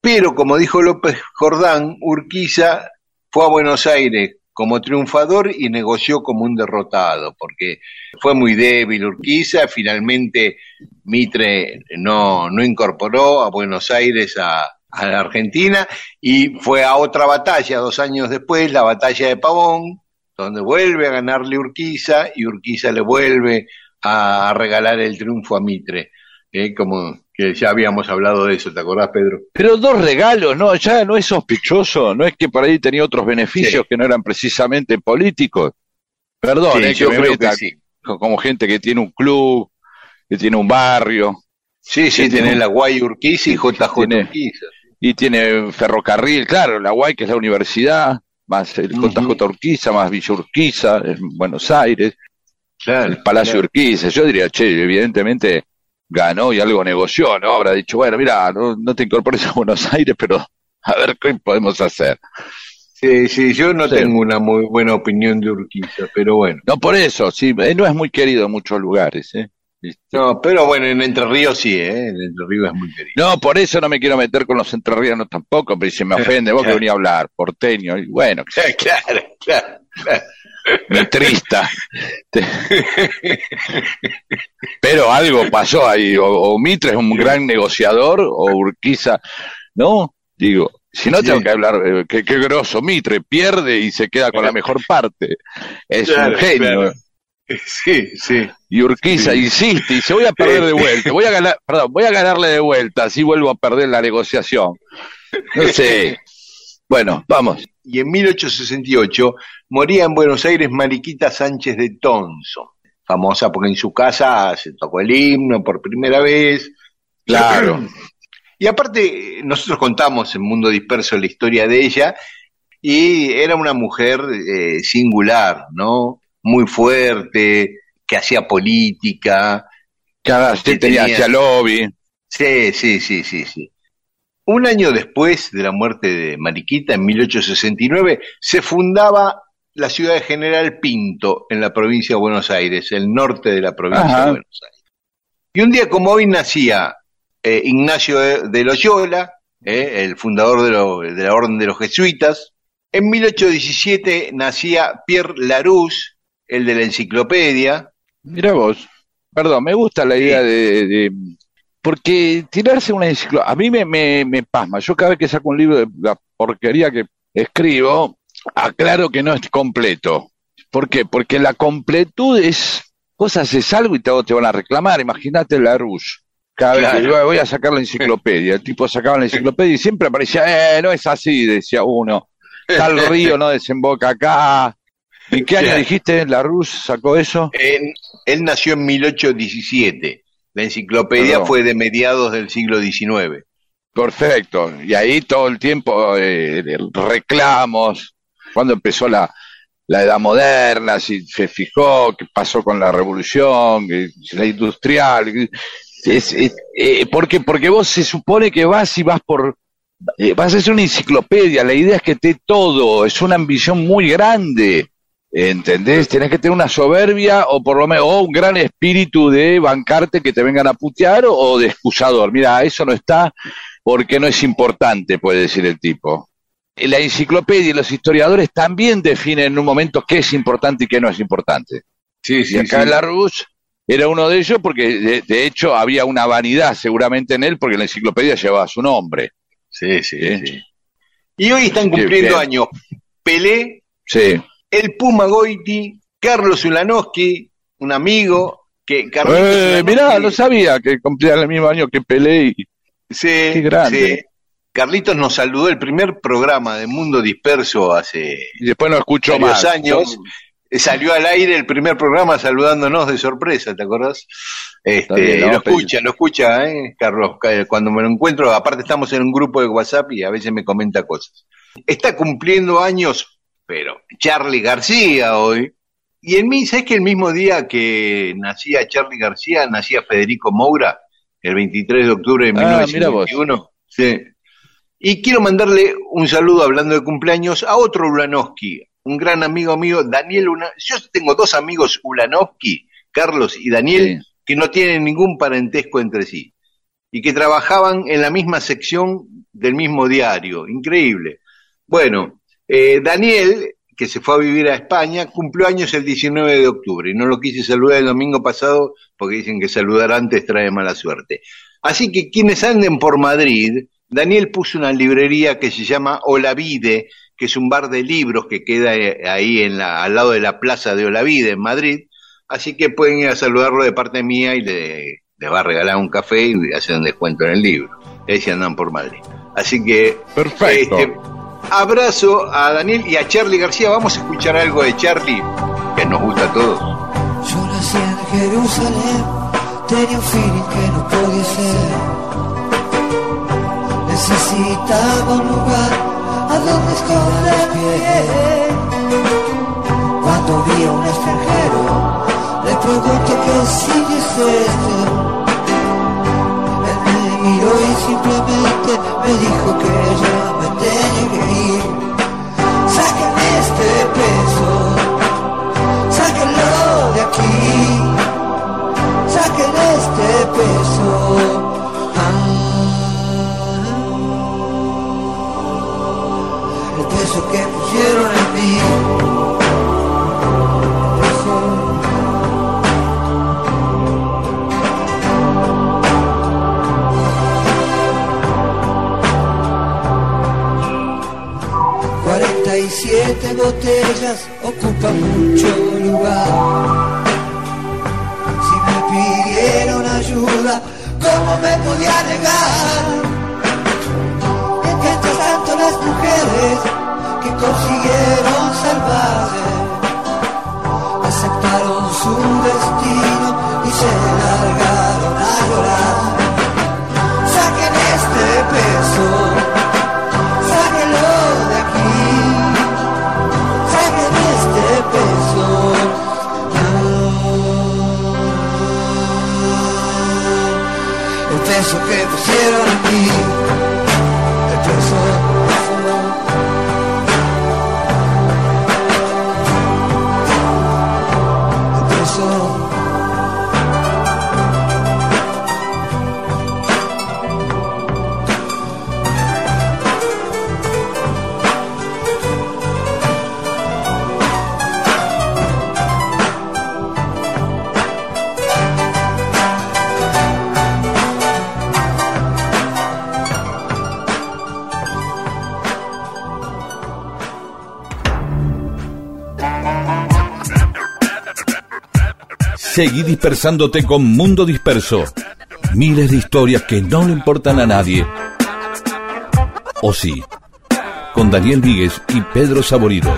[SPEAKER 1] Pero, como dijo López Jordán, Urquiza fue a Buenos Aires como triunfador y negoció como un derrotado, porque fue muy débil Urquiza, finalmente Mitre no, no incorporó a Buenos Aires a, a la Argentina y fue a otra batalla dos años después, la batalla de Pavón, donde vuelve a ganarle Urquiza y Urquiza le vuelve a, regalar el triunfo a Mitre, eh, como que ya habíamos hablado de eso, ¿te acordás, Pedro?
[SPEAKER 2] Pero dos regalos, ¿no? Ya no es sospechoso, no es que por ahí tenía otros beneficios
[SPEAKER 1] Sí.
[SPEAKER 2] que no eran precisamente políticos. Perdón,
[SPEAKER 1] Sí,
[SPEAKER 2] eh,
[SPEAKER 1] yo creo que sí.
[SPEAKER 2] co- como gente que tiene un club, que tiene un barrio,
[SPEAKER 1] Sí, sí,
[SPEAKER 2] tiene-
[SPEAKER 1] la Guay Urquiza y JJ
[SPEAKER 2] tiene-
[SPEAKER 1] Urquiza.
[SPEAKER 2] y tiene ferrocarril, claro, la UAI que es la universidad, más el. JJ Urquiza, más Villa Urquiza, en Buenos Aires,
[SPEAKER 1] Claro.
[SPEAKER 2] el Palacio
[SPEAKER 1] claro.
[SPEAKER 2] Urquiza. Yo diría, che, evidentemente ganó y algo negoció, ¿no? Habrá dicho, bueno, mira, no, no te incorpores a Buenos Aires, pero a ver qué podemos hacer.
[SPEAKER 1] Sí, sí, yo no
[SPEAKER 2] Sí.
[SPEAKER 1] tengo una muy buena opinión de Urquiza, pero bueno.
[SPEAKER 2] No por eso, sí, eh, no es muy querido en muchos lugares, ¿eh? ¿Viste?
[SPEAKER 1] No, pero bueno, en Entre Ríos sí, ¿eh? En Entre Ríos es muy querido.
[SPEAKER 2] No, por eso no me quiero meter con los entrerrianos tampoco, pero se me ofende, vos que venís a hablar, porteño, y bueno,
[SPEAKER 1] Claro, claro, claro.
[SPEAKER 2] mitrista. Te- Pero algo pasó ahí, o, o Mitre es un gran negociador, o Urquiza, ¿no? Digo, si no tengo que hablar, eh, qué, qué grosso, Mitre pierde y se queda con la mejor parte. Es un genio.
[SPEAKER 1] Sí, sí.
[SPEAKER 2] Y Urquiza insiste y dice, voy a perder de vuelta, voy a ganar, perdón, voy a ganarle de vuelta, así vuelvo a perder la negociación. No sé. Bueno, vamos.
[SPEAKER 1] Y en 1868 moría en Buenos Aires Mariquita Sánchez de Tonso, famosa porque en su casa se tocó el himno por primera vez.
[SPEAKER 2] Claro.
[SPEAKER 1] Y aparte, nosotros contamos en Mundo Disperso la historia de ella y era una mujer eh, singular, ¿no? Muy fuerte, que hacía política.
[SPEAKER 2] Cada
[SPEAKER 1] que
[SPEAKER 2] tenía, hacía lobby.
[SPEAKER 1] Sí, sí, sí, sí, sí. Un año después de la muerte de Mariquita, en 1869, se fundaba la ciudad de General Pinto en la provincia de Buenos Aires, el norte de la provincia
[SPEAKER 2] Ajá.
[SPEAKER 1] de Buenos Aires. Y un día como hoy nacía eh, Ignacio de, de Loyola, eh, el fundador de, lo- de la Orden de los Jesuitas. En 1817 nacía Pierre Larousse, el de la enciclopedia.
[SPEAKER 2] Mira vos. Perdón, me gusta la idea de, de- Porque tirarse una enciclopedia... A mí me, me, me pasma. Yo cada vez que saco un libro de la porquería que escribo, aclaro que no es completo. ¿Por qué? Porque la completud es... Vos haces algo y te, te van a reclamar. Imagínate la Rush. Cada vez que yo voy a sacar la enciclopedia, el tipo sacaba la enciclopedia y siempre aparecía, eh, no es así, decía uno. Tal río no desemboca acá. ¿En qué año dijiste la Rush sacó eso?
[SPEAKER 1] En- él nació en 1817. La enciclopedia
[SPEAKER 2] Perdón.
[SPEAKER 1] fue de mediados del siglo XIX.
[SPEAKER 2] Perfecto. Y ahí todo el tiempo eh, reclamos. Cuando empezó la, la edad moderna, si se fijó, qué pasó con la revolución, la industrial. es- es- eh, porque, porque vos se supone que vas y vas por... eh, vas a hacer una enciclopedia, la idea es que te todo, es una ambición muy grande. ¿Entendés? Tenés que tener una soberbia o por lo menos o un gran espíritu de bancarte que te vengan a putear o, o de excusador. Mira, eso no está porque no es importante, puede decir el tipo. La enciclopedia y los historiadores también definen en un momento qué es importante y qué no es importante.
[SPEAKER 1] Sí,
[SPEAKER 2] y acá Larousse era uno de ellos porque de, de hecho había una vanidad seguramente en él porque la enciclopedia llevaba su nombre.
[SPEAKER 1] Sí, sí,
[SPEAKER 2] Sí.
[SPEAKER 1] sí. Y hoy están cumpliendo años Pelé,
[SPEAKER 2] Sí.
[SPEAKER 1] El Puma Goiti, Carlos Ulanowski, un amigo, que Carlitos
[SPEAKER 2] Eh, mirá, no sabía que cumplía el mismo año que Pelé y
[SPEAKER 1] Sí,
[SPEAKER 2] Qué grande.
[SPEAKER 1] sí. Carlitos nos saludó el primer programa de Mundo Disperso hace
[SPEAKER 2] y después no escuchó más.
[SPEAKER 1] años. Eh, Salió al aire el primer programa saludándonos de sorpresa, ¿te acordás? Este,
[SPEAKER 2] bien, no,
[SPEAKER 1] lo escucha, lo escucha, ¿eh, Carlos? Ca- Cuando me lo encuentro, aparte estamos en un grupo de WhatsApp y a veces me comenta cosas. Está cumpliendo años, pero Charlie García hoy. Y en mí, ¿sabes que el mismo día que nacía Charlie García, nacía Federico Moura? El 23 de octubre de
[SPEAKER 2] Ah, mira vos.
[SPEAKER 1] 1921. Sí. Y quiero mandarle un saludo hablando de cumpleaños a otro Ulanowski, un gran amigo mío, Daniel Una. Yo tengo dos amigos Ulanowski, Carlos y Daniel,
[SPEAKER 2] Sí.
[SPEAKER 1] que no tienen ningún parentesco entre sí y que trabajaban en la misma sección del mismo diario. Increíble. Bueno, eh, Daniel, que se fue a vivir a España, cumplió años el 19 de octubre y no lo quise saludar el domingo pasado porque dicen que saludar antes trae mala suerte. Así que quienes anden por Madrid, Daniel puso una librería que se llama Olavide, que es un bar de libros que queda eh, ahí en la, al lado de la plaza de Olavide en Madrid. Así que pueden ir a saludarlo de parte mía y le, le va a regalar un café y hacer un descuento en el libro. Ahí se andan por Madrid. Así que
[SPEAKER 2] Perfecto.
[SPEAKER 1] este, abrazo a Daniel y a Charlie García. Vamos a escuchar algo de Charlie que nos gusta a todos.
[SPEAKER 8] Yo nací en Jerusalén, tenía un feeling que no podía ser. Necesitaba un lugar a donde esconderme. Cuando vi a un extranjero, le pregunté qué sitio es este simplemente me dijo que ya me tenía que ir. Sáquenle este peso, sáquenlo de aquí, saquen este peso. Ah, el peso que pusieron en siete botellas ocupan mucho lugar. Si me pidieron ayuda, ¿cómo me podía negar? Entre tanto las mujeres que consiguieron salvarse aceptaron su destino y se largaron Ah, el peso
[SPEAKER 4] Seguí dispersándote con Mundo Disperso. Miles de historias que no le importan a nadie. O sí. Con Daniel Víguez y Pedro Saborido.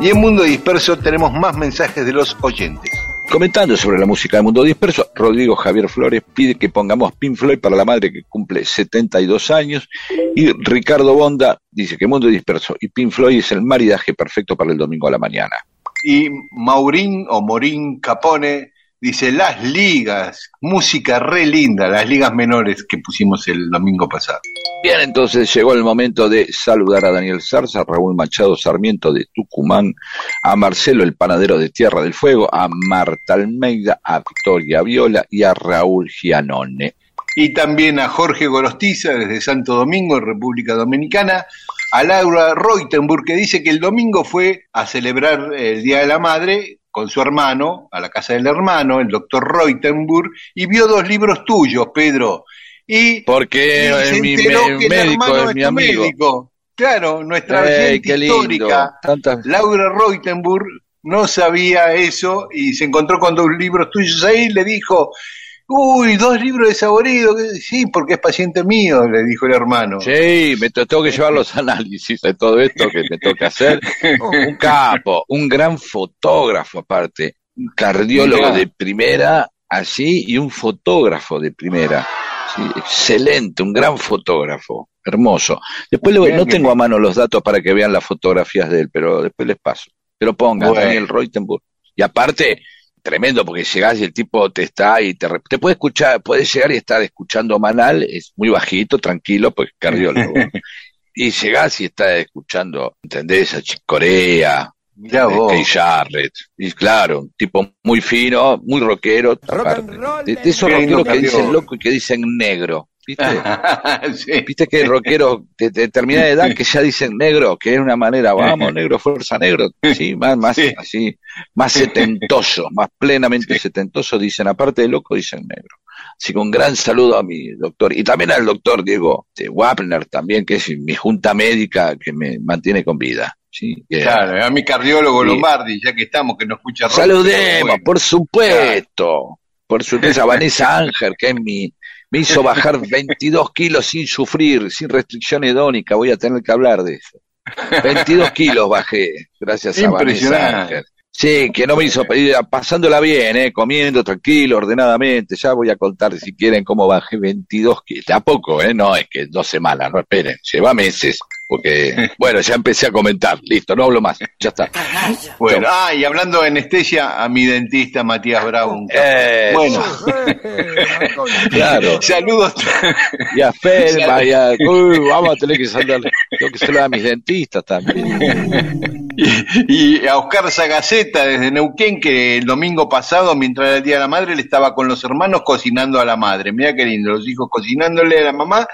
[SPEAKER 1] Y en Mundo Disperso tenemos más mensajes de los oyentes.
[SPEAKER 2] Comentando sobre la música de Mundo Disperso, Rodrigo Javier Flores pide que pongamos Pink Floyd para la madre que cumple 72 años y Ricardo Bonda dice que Mundo Disperso y Pink Floyd es el maridaje perfecto para el domingo a la mañana.
[SPEAKER 1] Y Maurín o Morín Capone dice las ligas, música re linda, las ligas menores que pusimos el domingo pasado.
[SPEAKER 2] Bien, entonces llegó el momento de saludar a Daniel Zarza, a Raúl Machado Sarmiento de Tucumán, a Marcelo el Panadero de Tierra del Fuego, a Marta Almeida, a Victoria Viola y a Raúl Gianone.
[SPEAKER 1] Y también a Jorge Gorostiza desde Santo Domingo, en República Dominicana, a Laura Reutenburg que dice que el domingo fue a celebrar el Día de la Madre con su hermano, a la casa del hermano, el doctor Reutenburg, y vio dos libros tuyos, Pedro. Y
[SPEAKER 2] Porque
[SPEAKER 1] y se
[SPEAKER 2] es mi
[SPEAKER 1] enteró
[SPEAKER 2] me-
[SPEAKER 1] que el
[SPEAKER 2] médico, es mi amigo.
[SPEAKER 1] médico. Claro, nuestra
[SPEAKER 2] Ey, lindo.
[SPEAKER 1] histórica,
[SPEAKER 2] Tantas-
[SPEAKER 1] Laura Reutenburg, no sabía eso y se encontró con dos libros tuyos ahí y le dijo, uy, dos libros de saborido, sí, porque es paciente mío, le dijo el hermano.
[SPEAKER 2] Sí, me te- tengo que llevar los análisis de todo esto que me toca hacer. Un capo, un gran fotógrafo aparte, un cardiólogo
[SPEAKER 1] Mirá.
[SPEAKER 2] de primera, así, y un fotógrafo de primera. Sí, excelente, un gran fotógrafo, hermoso. Después le no tengo a mano los datos para que vean las fotografías de él, pero después les paso. Pero pongan
[SPEAKER 1] Bueno.
[SPEAKER 2] Daniel Reutenburg. Y aparte, tremendo, porque llegás y el tipo te está y te, re- te puede escuchar, puedes llegar y estar escuchando Manal, es muy bajito, tranquilo, pues cardiólogo. y llegás y estás escuchando, ¿entendés? A Corea,
[SPEAKER 1] Mirá
[SPEAKER 2] eh,
[SPEAKER 1] vos.
[SPEAKER 2] Jarrett. Y claro, un tipo muy fino, muy rockero. aparte. De, de esos rockeros que dicen loco y que dicen negro. ¿Viste?
[SPEAKER 1] Sí.
[SPEAKER 2] Viste que hay rockeros de de determinada edad que ya dicen negro, que es una manera, vamos, negro, fuerza negro, sí, más, más
[SPEAKER 1] Sí.
[SPEAKER 2] así, más setentoso, más plenamente setentoso, dicen, aparte de loco, dicen negro. Así que un gran saludo a mi doctor, y también al doctor Diego de Wapner también, que es mi junta médica que me mantiene con vida. Sí, que-
[SPEAKER 1] Claro, a mi cardiólogo
[SPEAKER 2] Sí.
[SPEAKER 1] Lombardi, ya que estamos, que nos escucha
[SPEAKER 2] Saludemos,
[SPEAKER 1] bueno.
[SPEAKER 2] por supuesto. Por supuesto, a Vanessa Ángel, que es mi, me hizo bajar 22 kilos sin sufrir, sin restricción hedónica. Voy a tener que hablar de eso. 22 kilos bajé, gracias a Vanessa. Sí, que no me hizo pedir, pasándola bien, eh, comiendo tranquilo, ordenadamente. Ya voy a contar, si quieren, cómo bajé 22 kilos. Tampoco, eh, no, es que dos semanas, no esperen, lleva meses. Porque, bueno, ya empecé a comentar, listo, no hablo más, ya está.
[SPEAKER 1] Bueno, ah, y hablando de anestesia, a mi dentista Matías Brown.
[SPEAKER 2] Eh,
[SPEAKER 1] Bueno,
[SPEAKER 2] Claro.
[SPEAKER 1] saludos.
[SPEAKER 2] Y a Felma, y a... Uy, vamos a tener que saludar, tengo que saludar a mis dentistas también.
[SPEAKER 1] Y, y a Oscar Sagaceta desde Neuquén, que el domingo pasado, mientras era el Día de la Madre, le estaba con los hermanos cocinando a la madre. Mira qué lindo, los hijos cocinándole a la mamá,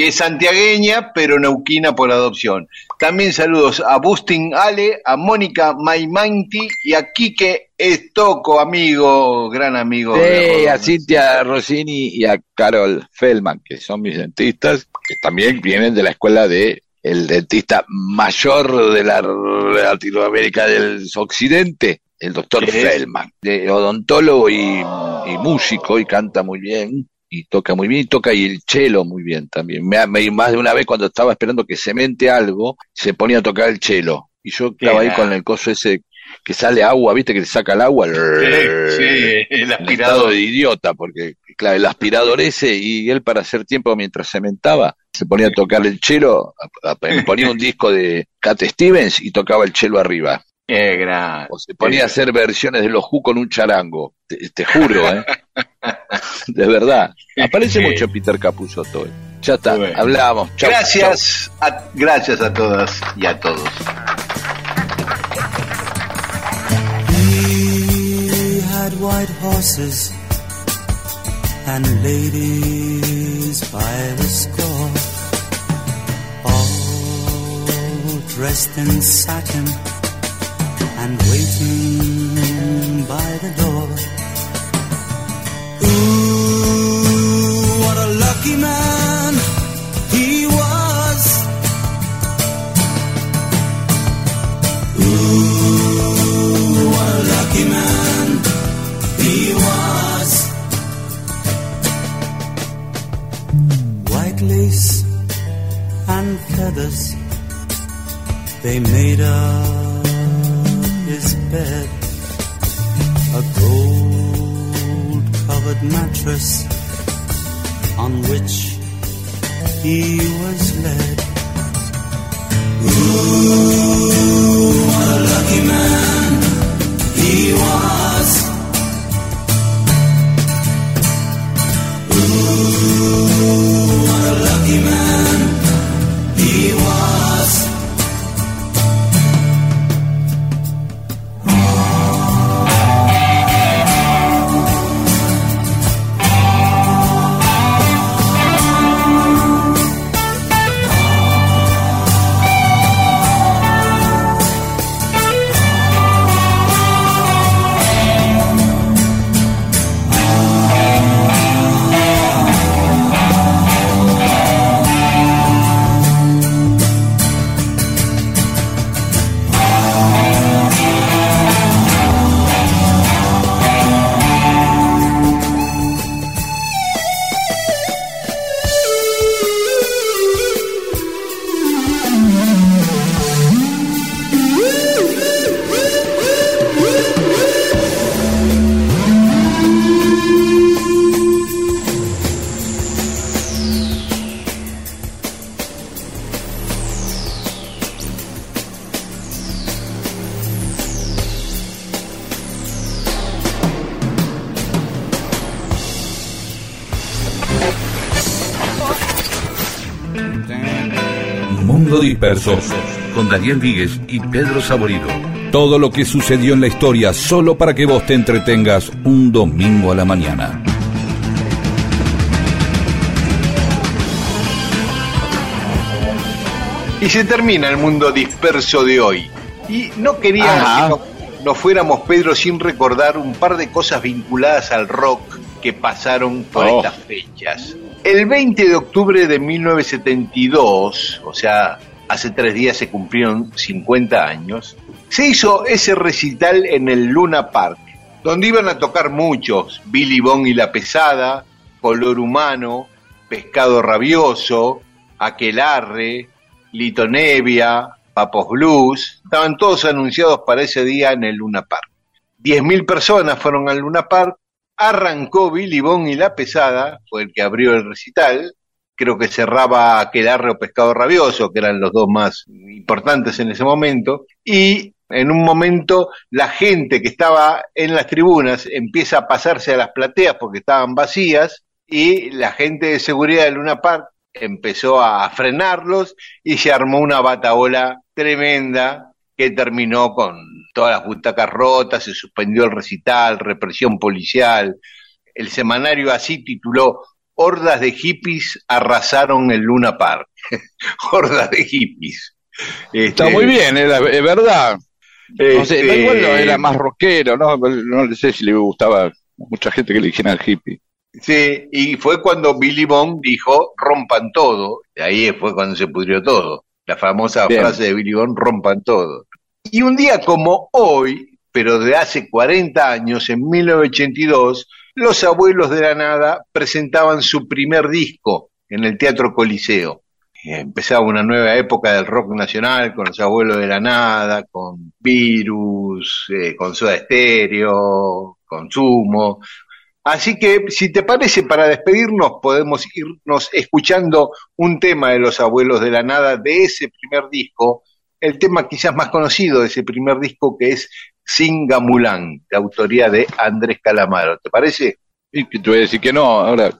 [SPEAKER 1] que es santiagueña, pero neuquina por adopción. También saludos a Bustin Ale, a Mónica Maimanti y a Quique es Toco, amigo, gran amigo.
[SPEAKER 2] Sí, a Cintia Rossini y a Carol Feldman, que son mis dentistas, que también vienen de la escuela de el dentista mayor de la Latinoamérica del Occidente, el doctor. Feldman, de odontólogo y, y músico, y canta muy bien, y toca muy bien, y toca y el cello muy bien también. Me, me- más de una vez cuando estaba esperando que cemente algo, se ponía a tocar el cello, y yo estaba ahí con el coso ese que sale agua, viste que le saca el agua,
[SPEAKER 1] Sí, sí, el aspirador.
[SPEAKER 2] de idiota, porque claro, el aspirador ese y él para hacer tiempo mientras cementaba, se ponía a tocar el chelo, ponía un disco de Cat Stevens y tocaba el chelo arriba.
[SPEAKER 1] Qué gran.
[SPEAKER 2] O se ponía a hacer versiones de los Who con un charango. Te, te juro, ¿eh? De verdad. Aparece mucho Peter Capusotto. ¿eh? Ya está,
[SPEAKER 1] Bueno.
[SPEAKER 2] hablamos. Chau,
[SPEAKER 1] Gracias a, gracias a todas y a todos.
[SPEAKER 10] He had white horses and ladies by the score, all dressed in satin and waiting by the door. Ooh, what a lucky man he was. Ooh, what a lucky man he was. White lace and feathers, they made his bed. A gold covered mattress on which he was led. Ooh, what a lucky man he was. Ooh, what a lucky man
[SPEAKER 4] Con Daniel Víguez y Pedro Saborido. Todo lo que sucedió en la historia solo para que vos te entretengas un domingo a la mañana.
[SPEAKER 1] Y se termina el mundo disperso de hoy. Y no quería
[SPEAKER 2] Ajá.
[SPEAKER 1] que nos, nos fuéramos, Pedro, sin recordar un par de cosas vinculadas al rock que pasaron por
[SPEAKER 2] Oh.
[SPEAKER 1] estas fechas. El 20 de octubre de 1972, o sea, hace tres días se cumplieron 50 años, se hizo ese recital en el Luna Park, donde iban a tocar muchos, Billy Bong y La Pesada, Color Humano, Pescado Rabioso, Aquelarre, Lito Nevia, Papos Blues, estaban todos anunciados para ese día en el Luna Park. 10.000 personas fueron al Luna Park, arrancó Billy Bong y La Pesada, fue el que abrió el recital, creo que cerraba Aquelarre o Pescado Rabioso, que eran los dos más importantes en ese momento, y en un momento la gente que estaba en las tribunas empieza a pasarse a las plateas porque estaban vacías, y la gente de seguridad de Luna Park empezó a frenarlos y se armó una bataola tremenda que terminó con todas las butacas rotas, se suspendió el recital, represión policial. El semanario así tituló Hordas de hippies arrasaron el Luna Park. Hordas de hippies.
[SPEAKER 2] Está
[SPEAKER 1] Este,
[SPEAKER 2] muy bien, es, verdad. No sé,
[SPEAKER 3] Este,
[SPEAKER 2] igual era más rockero, ¿no? No sé si le gustaba mucha gente que le dijeran hippie.
[SPEAKER 3] Sí, y fue cuando Billy Bond dijo rompan todo, y ahí fue cuando se pudrió todo. La famosa
[SPEAKER 2] Bien.
[SPEAKER 3] frase de Billy Bond, rompan todo. Y un día como hoy, pero de hace 40 años, en 1982, los abuelos de la nada presentaban su primer disco en el Teatro Coliseo. Empezaba una nueva época del rock nacional con los abuelos de la nada, con Virus, eh, con Soda Stereo, con Sumo. Así que, si te parece, para despedirnos podemos irnos escuchando un tema de los abuelos de la nada de ese primer disco, el tema quizás más conocido de ese primer disco que es Singamulán, de autoría de Andrés Calamaro. ¿Te parece?
[SPEAKER 2] Y que te voy a decir que no, ahora.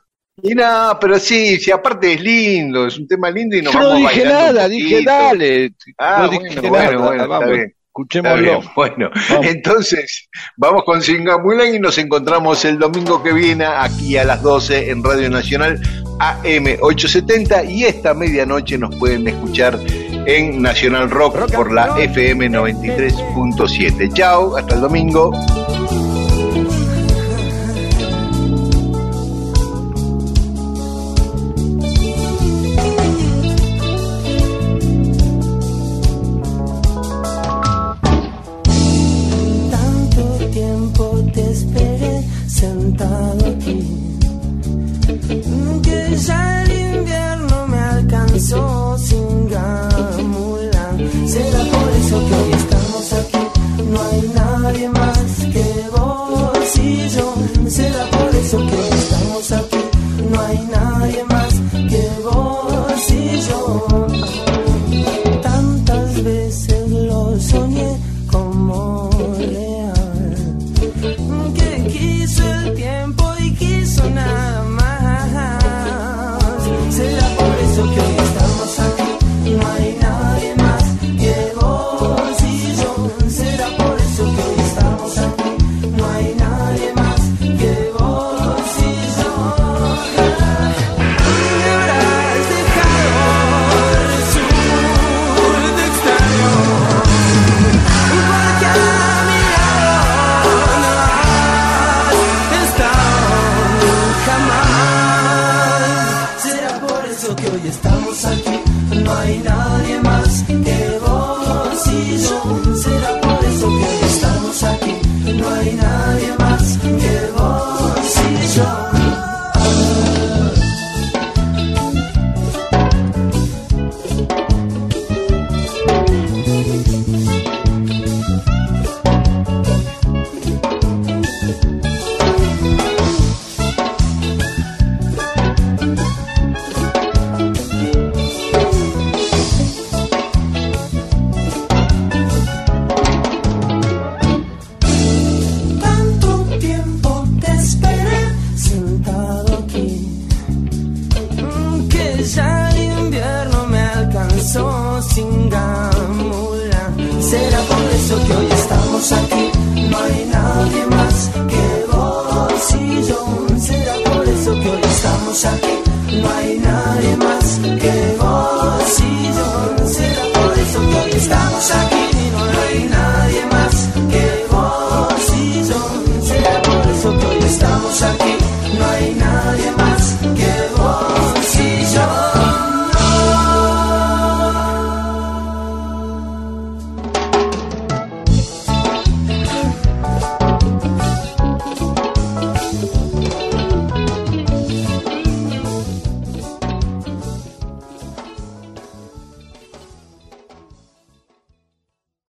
[SPEAKER 3] Y nada, pero sí, si aparte es lindo, es un tema lindo y nos
[SPEAKER 2] Yo no
[SPEAKER 3] vamos
[SPEAKER 2] dije
[SPEAKER 3] bailando un
[SPEAKER 2] nada, dije dale.
[SPEAKER 3] Ah,
[SPEAKER 2] no
[SPEAKER 3] bueno,
[SPEAKER 2] dije
[SPEAKER 3] bueno,
[SPEAKER 2] nada,
[SPEAKER 3] bueno, está
[SPEAKER 2] vamos,
[SPEAKER 3] bien. Está
[SPEAKER 2] escuchémoslo.
[SPEAKER 3] bien, bueno,
[SPEAKER 2] Vamos.
[SPEAKER 3] entonces vamos con Singamulán y nos encontramos el domingo que viene aquí a las 12 en Radio Nacional AM 870 y esta medianoche nos pueden escuchar en Nacional Rock por la FM 93.7. Chao, hasta el domingo.